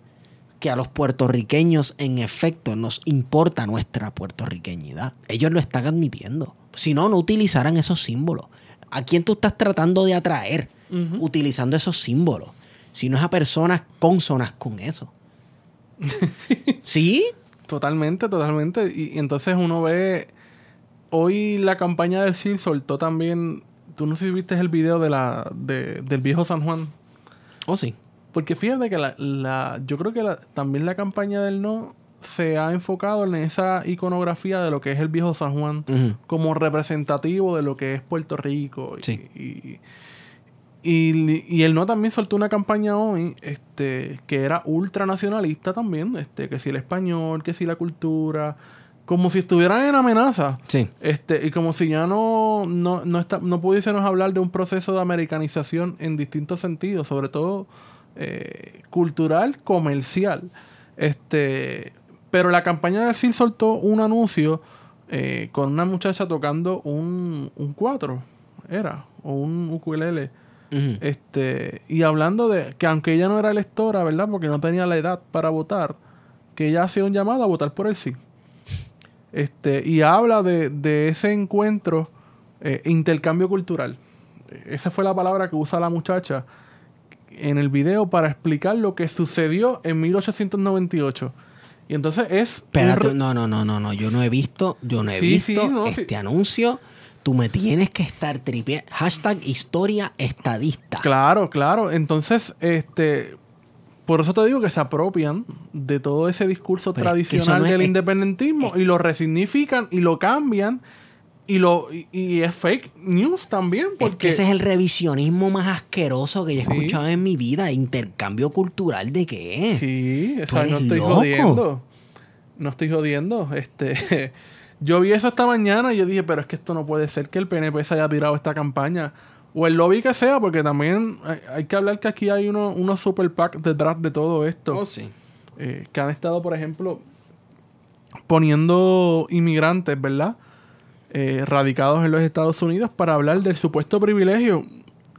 Speaker 1: que a los puertorriqueños, en efecto, nos importa nuestra puertorriqueñidad. Ellos lo están admitiendo. Si no, no utilizarán esos símbolos. ¿A quién tú estás tratando de atraer utilizando esos símbolos? Si no es a personas cónsonas con eso. *laughs* ¿Sí?
Speaker 2: Totalmente, totalmente. Y, y entonces uno ve. Hoy la campaña del CIL soltó también. Tú no sé si viste el video de la, de- del viejo San Juan.
Speaker 1: ¿O sí?
Speaker 2: Porque fíjate que la, la- yo creo que la- también la campaña del no se ha enfocado en esa iconografía de lo que es el viejo San Juan como representativo de lo que es Puerto Rico. Y,
Speaker 1: Sí.
Speaker 2: y, y- y él no también soltó una campaña hoy este, que era ultranacionalista también, este, que si el español, que si la cultura, como si estuvieran en amenaza.
Speaker 1: Sí.
Speaker 2: Este, y como si ya no, no, no, está, no pudiésemos hablar de un proceso de americanización en distintos sentidos, sobre todo eh, cultural, comercial. Este, pero la campaña del CIL soltó un anuncio eh, con una muchacha tocando un, un cuatro, era, o un ukulele. Este, y hablando de que aunque ella no era electora, ¿verdad? Porque no tenía la edad para votar, que ella hacía un llamado a votar por el sí. Este, y habla de, de ese encuentro, eh, intercambio cultural. Esa fue la palabra que usa la muchacha en el video para explicar lo que sucedió en 1898. Y entonces es...
Speaker 1: Espérate, no, no, no, no, no. Yo no he visto, yo no he
Speaker 2: Sí, sí,
Speaker 1: visto
Speaker 2: no,
Speaker 1: este
Speaker 2: sí.
Speaker 1: anuncio. Tú me tienes que estar tripeando. Hashtag historia estadista.
Speaker 2: Claro, claro. Entonces, este, por eso te digo que se apropian de todo ese discurso
Speaker 1: Pero es que eso
Speaker 2: tradicional
Speaker 1: no es-
Speaker 2: del
Speaker 1: es-
Speaker 2: independentismo y lo resignifican y lo cambian y lo y, y es fake news también
Speaker 1: Es
Speaker 2: porque
Speaker 1: que ese es el revisionismo más asqueroso que yo he
Speaker 2: Sí.
Speaker 1: escuchado en mi vida. ¿Intercambio cultural de qué?
Speaker 2: sí, o
Speaker 1: Tú
Speaker 2: sea, no estoy
Speaker 1: loco.
Speaker 2: jodiendo. No estoy jodiendo. Este, *laughs* yo vi eso esta mañana y yo dije, pero es que esto no puede ser que el PNP se haya tirado esta campaña. O el lobby que sea, porque también hay, hay que hablar que aquí hay uno- unos super PAC detrás de todo esto.
Speaker 1: Oh, sí.
Speaker 2: eh, que han estado, por ejemplo, poniendo inmigrantes, ¿verdad? Eh, radicados en los Estados Unidos para hablar del supuesto privilegio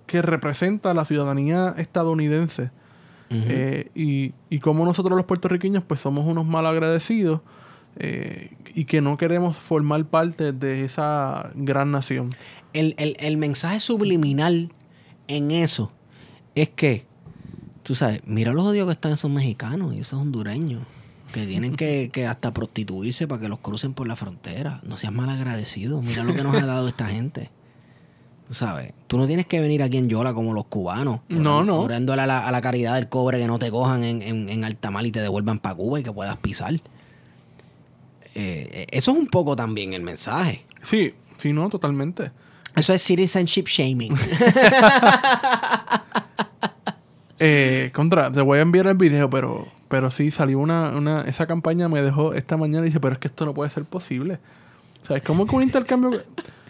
Speaker 2: que representa la ciudadanía estadounidense. Eh, y, y cómo nosotros los puertorriqueños pues somos unos mal agradecidos eh, y que no queremos formar parte de esa gran nación.
Speaker 1: el, el- el mensaje subliminal en eso es que, tú sabes, mira los odios que están esos mexicanos y esos hondureños, que tienen que, que hasta prostituirse para que los crucen por la frontera. No seas mal agradecido, mira lo que nos ha dado esta gente. Tú sabes, tú no tienes que venir aquí en Yola como los cubanos.
Speaker 2: No, no.
Speaker 1: Orándole a la, a la caridad del cobre que no te cojan en, en, en y te devuelvan para Cuba y que puedas pisar. Eh, eso es un poco también el mensaje.
Speaker 2: Sí, sí, no, totalmente.
Speaker 1: Eso es citizenship shaming. *laughs*
Speaker 2: Eh, contra, te voy a enviar el video, pero, pero sí salió una, una, esa campaña me dejó esta mañana y dice, pero es que esto no puede ser posible. O sea, es como que un intercambio.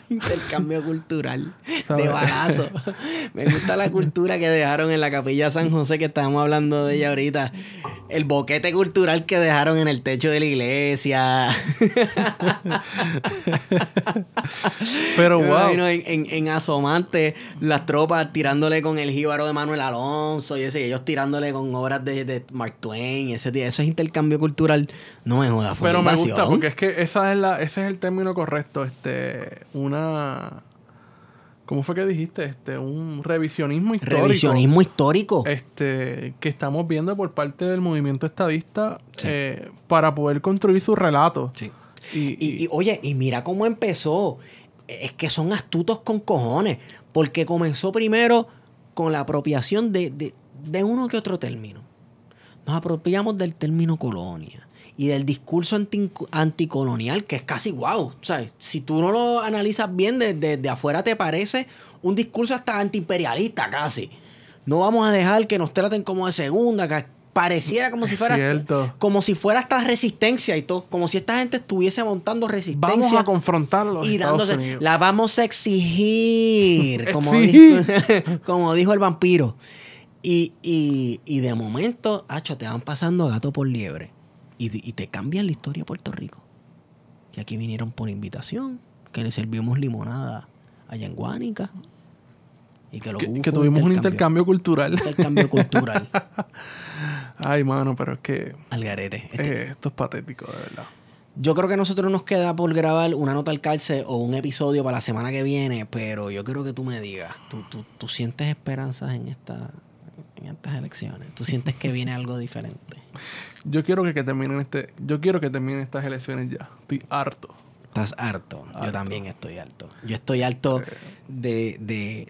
Speaker 2: *laughs*
Speaker 1: Intercambio cultural de balazo. Me gusta la cultura que dejaron en la capilla San José, que estábamos hablando de ella ahorita. El boquete cultural que dejaron en el techo de la iglesia.
Speaker 2: Pero wow.
Speaker 1: en, en, en Asomante, las tropas tirándole con el jíbaro de Manuel Alonso y ese, y ellos tirándole con obras de, de Mark Twain. Ese, eso es intercambio cultural. No me jodas,
Speaker 2: Pero me gusta porque es que esa es la, ese es el término correcto. Este, una. ¿Cómo fue que dijiste? Este, un revisionismo histórico.
Speaker 1: Revisionismo histórico.
Speaker 2: Este, que estamos viendo por parte del movimiento estadista
Speaker 1: Sí.
Speaker 2: eh, para poder construir su relato.
Speaker 1: Sí.
Speaker 2: Y,
Speaker 1: Y, y, oye, y mira cómo empezó. Es que son astutos con cojones. Porque comenzó primero con la apropiación de, de- de uno que otro término. Nos apropiamos del término colonia y del discurso anti- anticolonial, que es casi wow. ¿sabes? Si tú no lo analizas bien desde de, afuera, te parece un discurso hasta antiimperialista casi. No vamos a dejar que nos traten como de segunda, que pareciera como si fuera
Speaker 2: cierto.
Speaker 1: como si fuera hasta resistencia y todo, como si esta gente estuviese montando resistencia
Speaker 2: vamos a confrontarlos.
Speaker 1: y dándose, la vamos a exigir, *laughs* como,
Speaker 2: Exigir.
Speaker 1: Dijo, *laughs* como dijo el vampiro. Y, y, y de momento, hacho, te van pasando gato por liebre. Y, y te cambian la historia de Puerto Rico. Y aquí vinieron por invitación, que le servimos limonada allá en Guánica. Y que, lo
Speaker 2: que, tuvimos un intercambio cultural.
Speaker 1: intercambio *laughs* cultural
Speaker 2: Ay, mano, pero es que
Speaker 1: al garete. Este-
Speaker 2: eh, esto es patético, de verdad.
Speaker 1: Yo creo que a nosotros nos queda por grabar una nota al calce o un episodio para la semana que viene, pero yo quiero que tú me digas, ¿tú, tú, tú sientes esperanzas en, esta, en estas elecciones? ¿Tú sientes que viene algo diferente?
Speaker 2: Yo quiero que, que terminen este, yo quiero que terminen estas elecciones ya. Estoy harto.
Speaker 1: Estás harto. Yo también estoy harto. Yo estoy harto de, de,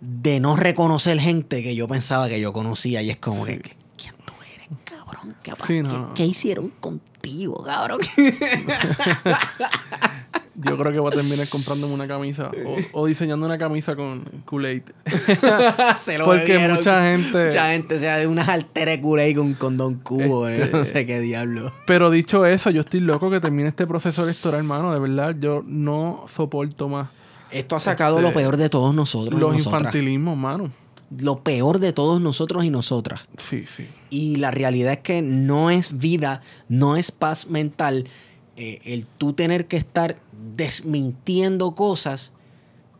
Speaker 1: de no reconocer gente que yo pensaba que yo conocía y es como que, ¿quién tú eres, cabrón? ¿Qué?
Speaker 2: Sí,
Speaker 1: ¿Qué-. ¿Qué, hicieron contigo, cabrón? *laughs* *laughs*
Speaker 2: Yo creo que voy a terminar comprándome una camisa o, o diseñando una camisa con Kool-Aid. *laughs*
Speaker 1: Se lo
Speaker 2: Porque
Speaker 1: bebieron.
Speaker 2: mucha gente-
Speaker 1: Mucha gente, o sea, de unas alteres culé con, con Don Cubo,
Speaker 2: Este-
Speaker 1: no sé qué diablo.
Speaker 2: Pero dicho eso, yo estoy loco que termine este proceso electoral, hermano. De verdad, yo no soporto más
Speaker 1: Esto ha sacado
Speaker 2: Este,
Speaker 1: lo peor de todos nosotros.
Speaker 2: los infantilismos, mano.
Speaker 1: Lo peor de todos nosotros y nosotras.
Speaker 2: Sí, sí.
Speaker 1: Y la realidad es que no es vida, no es paz mental eh, el tú tener que estar desmintiendo cosas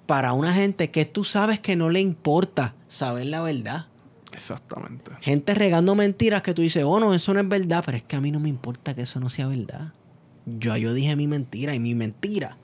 Speaker 1: para una gente que tú sabes que no le importa saber la verdad.
Speaker 2: Exactamente.
Speaker 1: Gente regando mentiras que tú dices, oh no, eso no es verdad, pero es que a mí no me importa que eso no sea verdad. Yo, yo dije mi mentira y mi mentira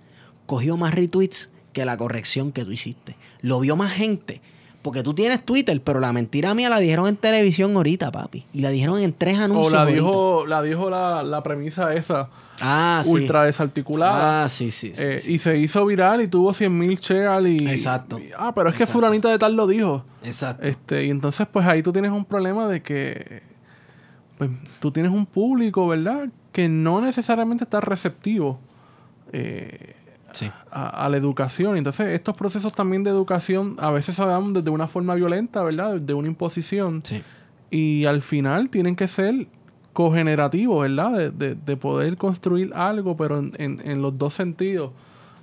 Speaker 1: cogió más retweets que la corrección que tú hiciste. Lo vio más gente. Porque tú tienes Twitter, pero la mentira mía la dijeron en televisión ahorita, papi. Y la dijeron en tres
Speaker 2: O
Speaker 1: anuncios.
Speaker 2: la
Speaker 1: ahorita.
Speaker 2: dijo, la dijo la, la premisa esa,
Speaker 1: ah, sí.
Speaker 2: ultra desarticulada.
Speaker 1: Ah, sí, sí. sí,
Speaker 2: Eh,
Speaker 1: sí.
Speaker 2: Y se hizo viral y tuvo 100 mil shares y...
Speaker 1: Exacto.
Speaker 2: y- ah, pero es que
Speaker 1: Exacto.
Speaker 2: fulanita de tal lo dijo.
Speaker 1: Exacto.
Speaker 2: Este, y entonces, pues ahí tú tienes un problema de que pues, tú tienes un público, ¿verdad? Que no necesariamente está receptivo eh,
Speaker 1: sí.
Speaker 2: a, a la educación. Entonces, estos procesos también de educación a veces se dan desde una forma violenta, ¿verdad? De una imposición.
Speaker 1: Sí.
Speaker 2: Y al final tienen que ser cogenerativos, ¿verdad? De, de- de poder construir algo, pero en, en- los dos sentidos.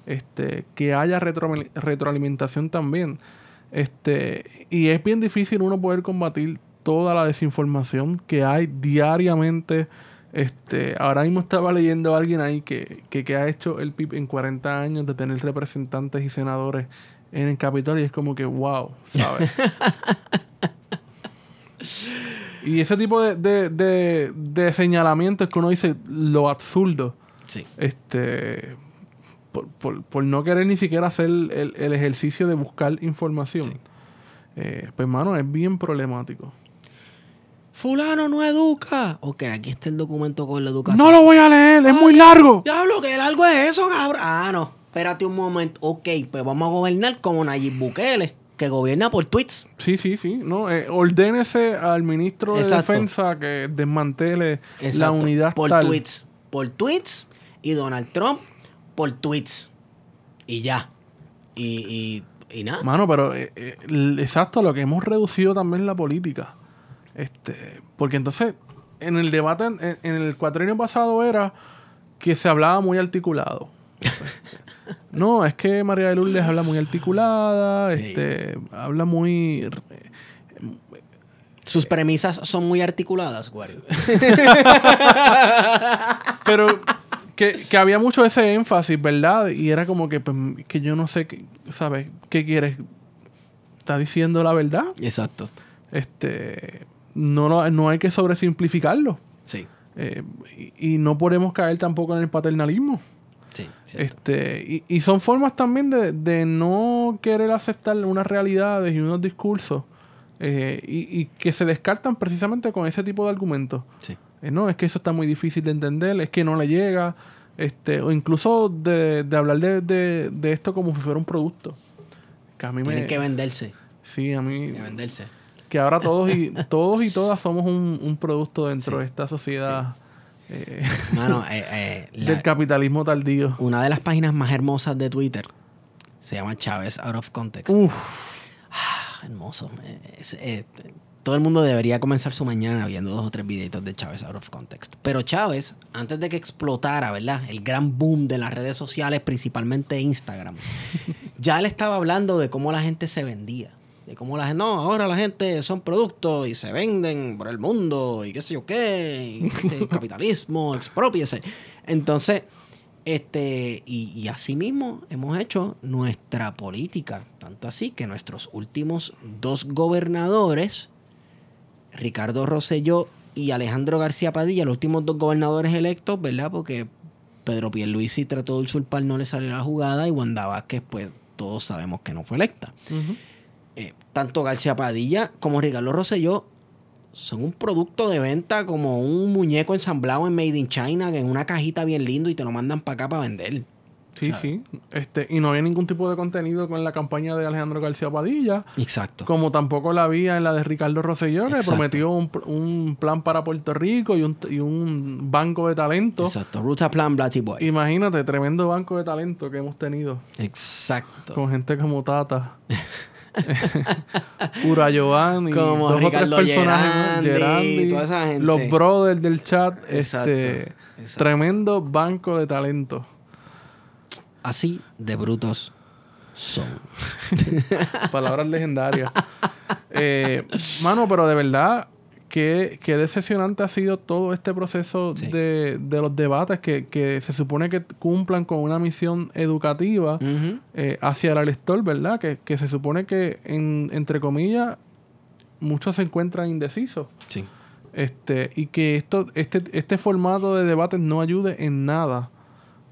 Speaker 2: Este, que haya retro- retroalimentación también. Este, y es bien difícil uno poder combatir toda la desinformación que hay diariamente. Este, ahora mismo estaba leyendo a alguien ahí que, que, que ha hecho el PIB en 40 años de tener representantes y senadores en el Capitolio y es como que wow, ¿sabes? *laughs* y ese tipo de, de, de, de señalamientos que uno dice lo absurdo
Speaker 1: Sí.
Speaker 2: este por, por, por no querer ni siquiera hacer el, el ejercicio de buscar información.
Speaker 1: Sí.
Speaker 2: Eh, pues, mano, es bien problemático.
Speaker 1: Fulano no educa. Ok, aquí está el documento con la educación.
Speaker 2: No lo voy a leer, es muy largo.
Speaker 1: Diablo, ¿qué largo es eso, cabrón? Ah, no. Espérate un momento. Ok, pues vamos a gobernar como Nayib Bukele, que gobierna por tweets.
Speaker 2: Sí, sí, sí. No, eh, ordénese al ministro de
Speaker 1: Exacto.
Speaker 2: Defensa que desmantele la unidad
Speaker 1: Por
Speaker 2: tal.
Speaker 1: tweets. Por tweets. Y Donald Trump por tweets. Y ya. Y, y, y nada.
Speaker 2: Mano, pero eh, eh, exacto, lo que hemos reducido también la política. Este, porque entonces, en el debate, en, en el cuatrienio pasado era que se hablaba muy articulado. *laughs* no, es que María de Lourdes habla muy articulada,
Speaker 1: Sí.
Speaker 2: este, habla muy...
Speaker 1: Sus premisas son muy articuladas, güey. *laughs*
Speaker 2: Pero que, que había mucho ese énfasis, ¿verdad? Y era como que, pues, que yo no sé, qué- ¿sabes? ¿Qué quieres? ¿Está diciendo la verdad?
Speaker 1: Exacto.
Speaker 2: este no, no hay que sobresimplificarlo
Speaker 1: Sí.
Speaker 2: Eh, y, y no podemos caer tampoco en el paternalismo
Speaker 1: Sí.
Speaker 2: este y, y son formas también de, de no querer aceptar unas realidades y unos discursos eh, y, y que se descartan precisamente con ese tipo de argumentos
Speaker 1: Sí.
Speaker 2: Eh, no es que eso está muy difícil de entender es que no le llega este o incluso de, de hablar de, de- de esto como si fuera un producto que a mí me
Speaker 1: Tienen que venderse.
Speaker 2: sí a mí
Speaker 1: que venderse.
Speaker 2: que ahora todos y *laughs* todos y todas somos un, un producto dentro
Speaker 1: Sí.
Speaker 2: de esta sociedad eh,
Speaker 1: Mano, *laughs* eh, eh, la-
Speaker 2: del capitalismo tardío.
Speaker 1: una de las páginas más hermosas de Twitter se llama Chávez Out of Context.
Speaker 2: Uf,
Speaker 1: Ah, hermoso. Es- todo el mundo debería comenzar su mañana viendo dos o tres videitos de Chávez Out of Context. Pero Chávez, antes de que explotara, ¿verdad? El gran boom de las redes sociales, principalmente Instagram, *laughs* ya él estaba hablando de cómo la gente se vendía. De cómo la gente, no, ahora la gente son productos y se venden por el mundo y qué sé yo qué, y este *laughs* capitalismo, expropiese. Entonces, este, y, y así mismo hemos hecho nuestra política. Tanto así que nuestros últimos dos gobernadores, Ricardo Rosselló y Alejandro García Padilla, los últimos dos gobernadores electos, ¿verdad? Porque Pedro Pierluisi trató de usurpar, no le salió la jugada, y Wanda Vázquez, pues todos sabemos que no fue electa. Eh, tanto García Padilla como Ricardo Rosselló son un producto de venta como un muñeco ensamblado en Made in China, que en una cajita bien lindo y te lo mandan para acá para vender.
Speaker 2: Sí, sí. Este, y no había ningún tipo de contenido con la campaña de Alejandro García Padilla.
Speaker 1: Exacto.
Speaker 2: Como tampoco la había en la de Ricardo Rosselló, que prometió un, un, plan para Puerto Rico y un, y un banco de talento.
Speaker 1: Exacto. Ruta Plan Blatty Boy.
Speaker 2: Imagínate, tremendo banco de talento que hemos tenido.
Speaker 1: Exacto.
Speaker 2: Con gente como Tata. *laughs* *laughs* Pura Giovanni,
Speaker 1: como dos Ricardo o tres personajes, Gerandi,
Speaker 2: toda esa gente. los brothers del chat, este tremendo banco de talento.
Speaker 1: Así de brutos son. *laughs*
Speaker 2: Palabras legendarias. Eh, mano, pero de verdad, qué, qué, decepcionante ha sido todo este proceso de, los debates que, se supone que cumplan con una misión educativa eh, hacia el elector, ¿verdad? Que, se supone que, entre comillas, muchos se encuentran indecisos.
Speaker 1: Sí.
Speaker 2: Este, y que esto, este, este formato de debates no ayude en nada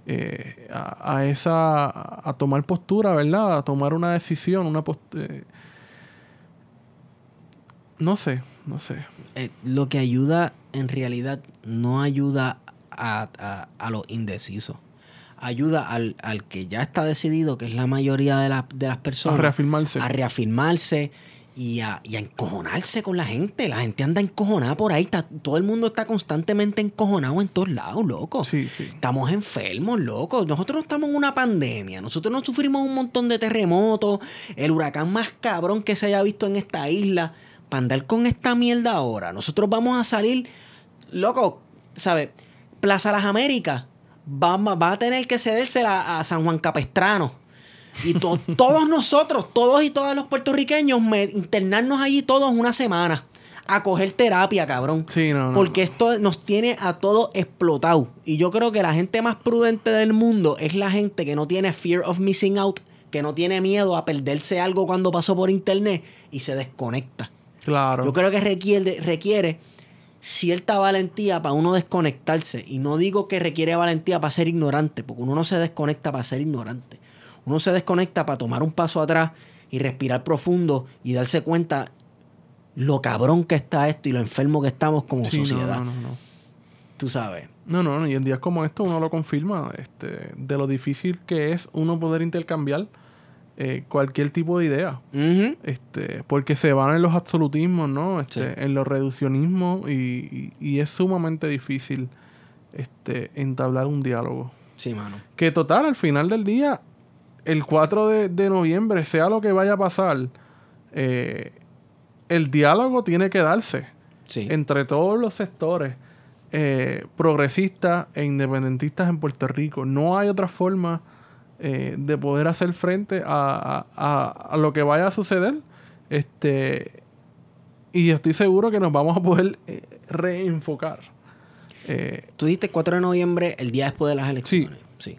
Speaker 2: eh, a, esa a tomar postura, ¿verdad? A tomar una decisión, una eh, no sé, no sé.
Speaker 1: Eh, lo que ayuda en realidad no ayuda a, a, los indecisos. Ayuda al, al, que ya está decidido, que es la mayoría de, de las personas.
Speaker 2: A reafirmarse.
Speaker 1: A reafirmarse y a, y a, encojonarse con la gente. La gente anda encojonada por ahí. Está, todo el mundo está constantemente encojonado en todos lados, loco.
Speaker 2: Sí, sí.
Speaker 1: Estamos enfermos, loco. Nosotros no estamos en una pandemia. Nosotros no sufrimos un montón de terremotos. El huracán más cabrón que se haya visto en esta isla. Para andar con esta mierda ahora. Nosotros vamos a salir, loco, ¿sabes? Plaza Las Américas va, va a tener que cederse a San Juan Capestrano y *laughs* todos nosotros, todos y todas los puertorriqueños, internarnos allí todos una semana a coger terapia, cabrón.
Speaker 2: Sí, no,
Speaker 1: Porque esto nos tiene a todos explotados. Y yo creo que la gente más prudente del mundo es la gente que no tiene fear of missing out, que no tiene miedo a perderse algo cuando pasó por internet y se desconecta.
Speaker 2: Claro.
Speaker 1: Yo creo que requiere, requiere cierta valentía para uno desconectarse. Y no digo que requiere valentía para ser ignorante, porque uno no se desconecta para ser ignorante uno se desconecta para tomar un paso atrás y respirar profundo y darse cuenta lo cabrón que está esto y lo enfermo que estamos como sociedad.
Speaker 2: No, no, no,
Speaker 1: Tú sabes.
Speaker 2: No, no, y en días como estos uno lo confirma este, de lo difícil que es uno poder intercambiar eh, cualquier tipo de idea. este, porque se van en los absolutismos, ¿no? Este, En los reduccionismos y, y, es sumamente difícil este, entablar un diálogo.
Speaker 1: Sí, mano.
Speaker 2: Que total, al final del día, el 4 de, noviembre, sea lo que vaya a pasar, eh, el diálogo tiene que darse entre todos los sectores eh, progresistas e independentistas en Puerto Rico. No hay otra forma eh, de poder hacer frente a, lo que vaya a suceder. Este, y estoy seguro que nos vamos a poder reenfocar.
Speaker 1: Tú dijiste 4 de noviembre, el día después de las elecciones. Sí.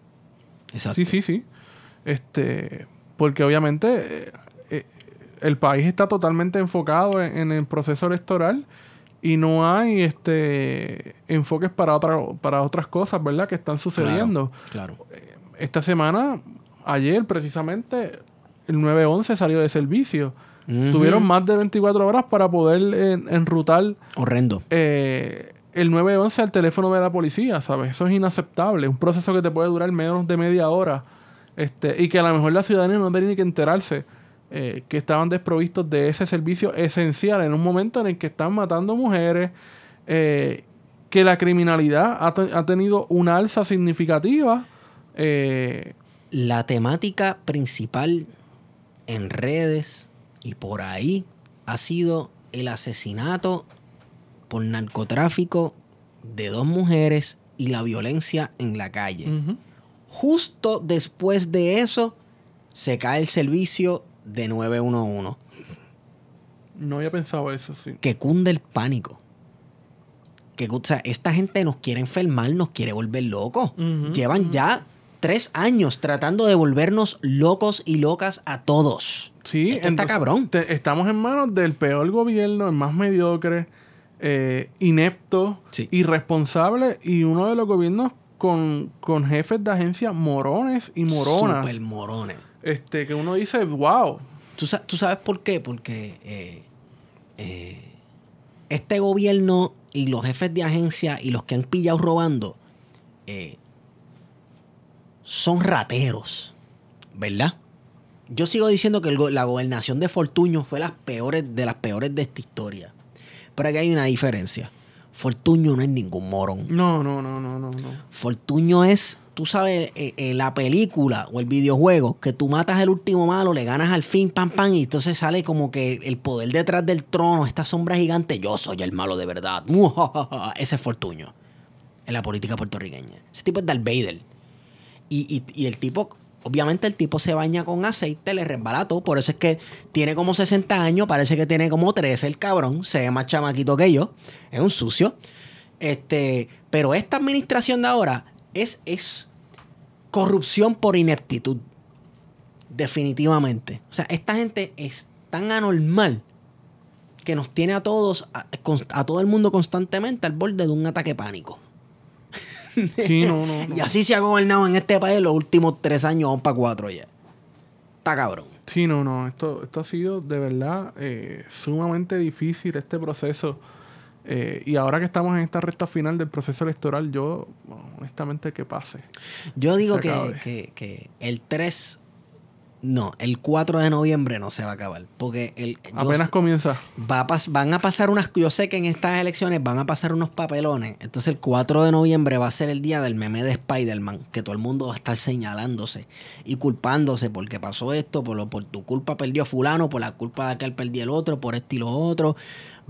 Speaker 2: Exacto. Sí, sí, sí. Este, porque obviamente eh, eh, el país está totalmente enfocado en, el proceso electoral y no hay este enfoques para otra, para otras cosas, ¿verdad? Que están sucediendo.
Speaker 1: Claro.
Speaker 2: Eh, esta semana, ayer precisamente, el 911 salió de servicio. Tuvieron más de 24 horas para poder enrutar.
Speaker 1: Horrendo.
Speaker 2: el 911 al teléfono de la policía, ¿sabes? Eso es inaceptable. Un proceso que te puede durar menos de media hora este, y que a lo mejor la ciudadanía no tenía que enterarse eh, que estaban desprovistos de ese servicio esencial en un momento en el que están matando mujeres, eh, que la criminalidad ha, tenido una alza significativa. Eh,
Speaker 1: la temática principal en redes y por ahí ha sido el asesinato por narcotráfico de dos mujeres y la violencia en la calle. Justo después de eso, se cae el servicio de 911.
Speaker 2: No había pensado eso, sí.
Speaker 1: Que cunde el pánico. Que, o sea, esta gente nos quiere enfermar, nos quiere volver locos. Llevan ya tres años tratando de volvernos locos y locas a todos.
Speaker 2: Sí,
Speaker 1: está cabrón.
Speaker 2: estamos en manos del peor gobierno, el más mediocre, eh, inepto, irresponsable y uno de los gobiernos con, jefes de agencia morones y moronas.
Speaker 1: Super morones.
Speaker 2: Este, que uno dice, wow.
Speaker 1: ¿Tú, sabes por qué? Porque eh, eh, este gobierno y los jefes de agencia y los que han pillado robando eh, son rateros, ¿verdad? Yo sigo diciendo que el la gobernación de Fortuño fue las peores, de las peores de esta historia. Pero aquí hay una diferencia. Fortuño no es ningún morón.
Speaker 2: No, no, no, no, no, no.
Speaker 1: Fortuño es, tú sabes, eh, eh, la película o el videojuego, que tú matas al último malo, le ganas al fin, pam, pam, y entonces sale como que el poder detrás del trono, esta sombra gigante, yo soy el malo de verdad. *laughs* Ese es Fortuño en la política puertorriqueña. Ese tipo es Darth Vader. Y, el tipo, obviamente el tipo se baña con aceite, le resbala todo, por eso es que tiene como 60 años, parece que tiene como 13 el cabrón, se ve más chamaquito que yo, es un sucio. Este, pero esta administración de ahora es, es corrupción por ineptitud. Definitivamente. O sea, esta gente es tan anormal que nos tiene a todos, a todo el mundo constantemente al borde de un ataque pánico. *laughs*
Speaker 2: Sí, no, no. no.
Speaker 1: Y así se ha gobernado en este país los últimos tres años, vamos para cuatro ya. Está cabrón.
Speaker 2: Sí, no, no. Esto, esto ha sido de verdad eh, sumamente difícil este proceso. Eh, y ahora que estamos en esta recta final del proceso electoral, yo, bueno, honestamente, que pase.
Speaker 1: Yo digo que, que- que el 3, no, el 4 de noviembre no se va a acabar. Porque el,
Speaker 2: Apenas comienza.
Speaker 1: va a pas- van a pasar unas, yo sé que en estas elecciones van a pasar unos papelones. Entonces el 4 de noviembre va a ser el día del meme de Spider-Man, que todo el mundo va a estar señalándose y culpándose porque pasó esto, por, lo, por tu culpa perdió fulano, por la culpa de aquel perdió el otro, por esto y lo otro.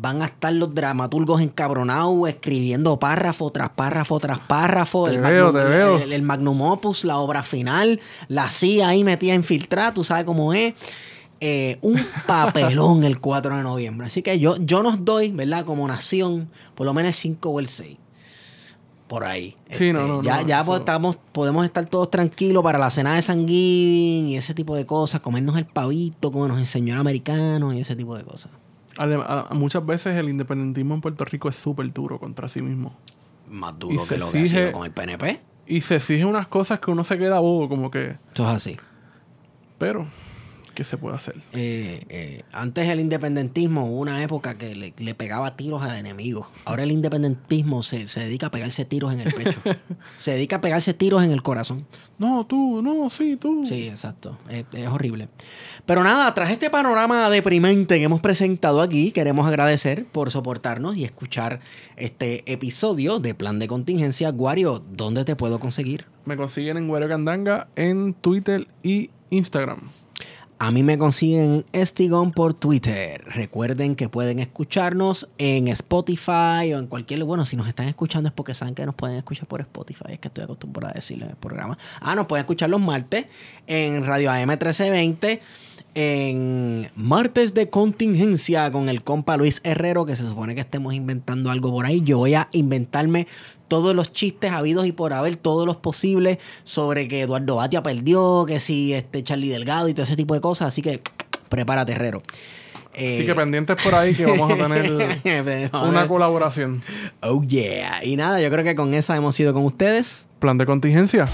Speaker 1: Van a estar los dramaturgos encabronados escribiendo párrafo tras párrafo tras párrafo.
Speaker 2: Te
Speaker 1: el
Speaker 2: veo,
Speaker 1: magnum-
Speaker 2: te veo.
Speaker 1: El, el magnum opus, la obra final, la CIA ahí metida infiltrada, tú sabes cómo es. Eh, un *laughs* papelón el 4 de noviembre. Así que yo, yo nos doy, ¿verdad? Como nación, por lo menos el 5 o el 6. Por ahí. Este,
Speaker 2: Sí, no, no,
Speaker 1: Ya,
Speaker 2: no,
Speaker 1: ya
Speaker 2: eso-
Speaker 1: pues, estamos, podemos estar todos tranquilos para la cena de San Giving y ese tipo de cosas. Comernos el pavito como nos enseñó el americano y ese tipo de cosas.
Speaker 2: Muchas veces el independentismo en Puerto Rico es súper duro contra sí mismo.
Speaker 1: Más duro
Speaker 2: Y
Speaker 1: que lo que ha sido con el PNP.
Speaker 2: Y se exigen unas cosas que uno se queda bobo, como que...
Speaker 1: Eso es así.
Speaker 2: Pero, ¿qué se puede hacer?
Speaker 1: Eh, eh, antes el independentismo hubo una época que le, le pegaba tiros al enemigo. Ahora el independentismo se, se dedica a pegarse tiros en el pecho. *laughs* se dedica a pegarse tiros en el corazón.
Speaker 2: No, tú, no, sí, tú.
Speaker 1: Sí, exacto. Es, es horrible. Pero nada, tras este panorama deprimente que hemos presentado aquí, queremos agradecer por soportarnos y escuchar este episodio de Plan de Contingencia. Guario, ¿dónde te puedo conseguir?
Speaker 2: Me consiguen en Guario Candanga en Twitter y Instagram.
Speaker 1: A mí me consiguen en Estigón por Twitter. Recuerden que pueden escucharnos en Spotify o en cualquier... Bueno, si nos están escuchando es porque saben que nos pueden escuchar por Spotify. Es que estoy acostumbrado a decirlo en el programa. Ah, nos pueden escuchar los martes en Radio AM 1320. En martes de contingencia con el compa Luis Herrero, que se supone que estemos inventando algo por ahí. Yo voy a inventarme todos los chistes habidos y por haber, todos los posibles, sobre que Eduardo Batia perdió, que si este Charlie Delgado y todo ese tipo de cosas. Así que prepárate, Herrero. Eh,
Speaker 2: Así que pendientes por ahí que vamos a *laughs* tener una colaboración.
Speaker 1: Oh yeah. Y nada, yo creo que con esa hemos ido con ustedes.
Speaker 2: Plan de contingencia.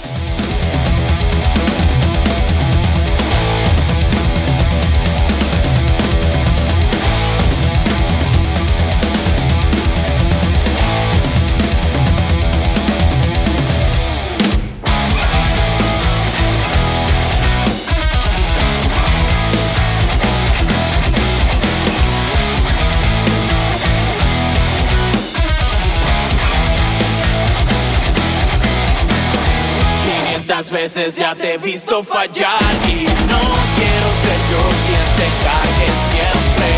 Speaker 3: Veces ya te he visto fallar y no quiero ser yo quien te cague siempre.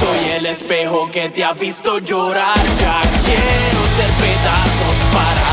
Speaker 3: Soy el espejo que te ha visto llorar, ya quiero ser pedazos para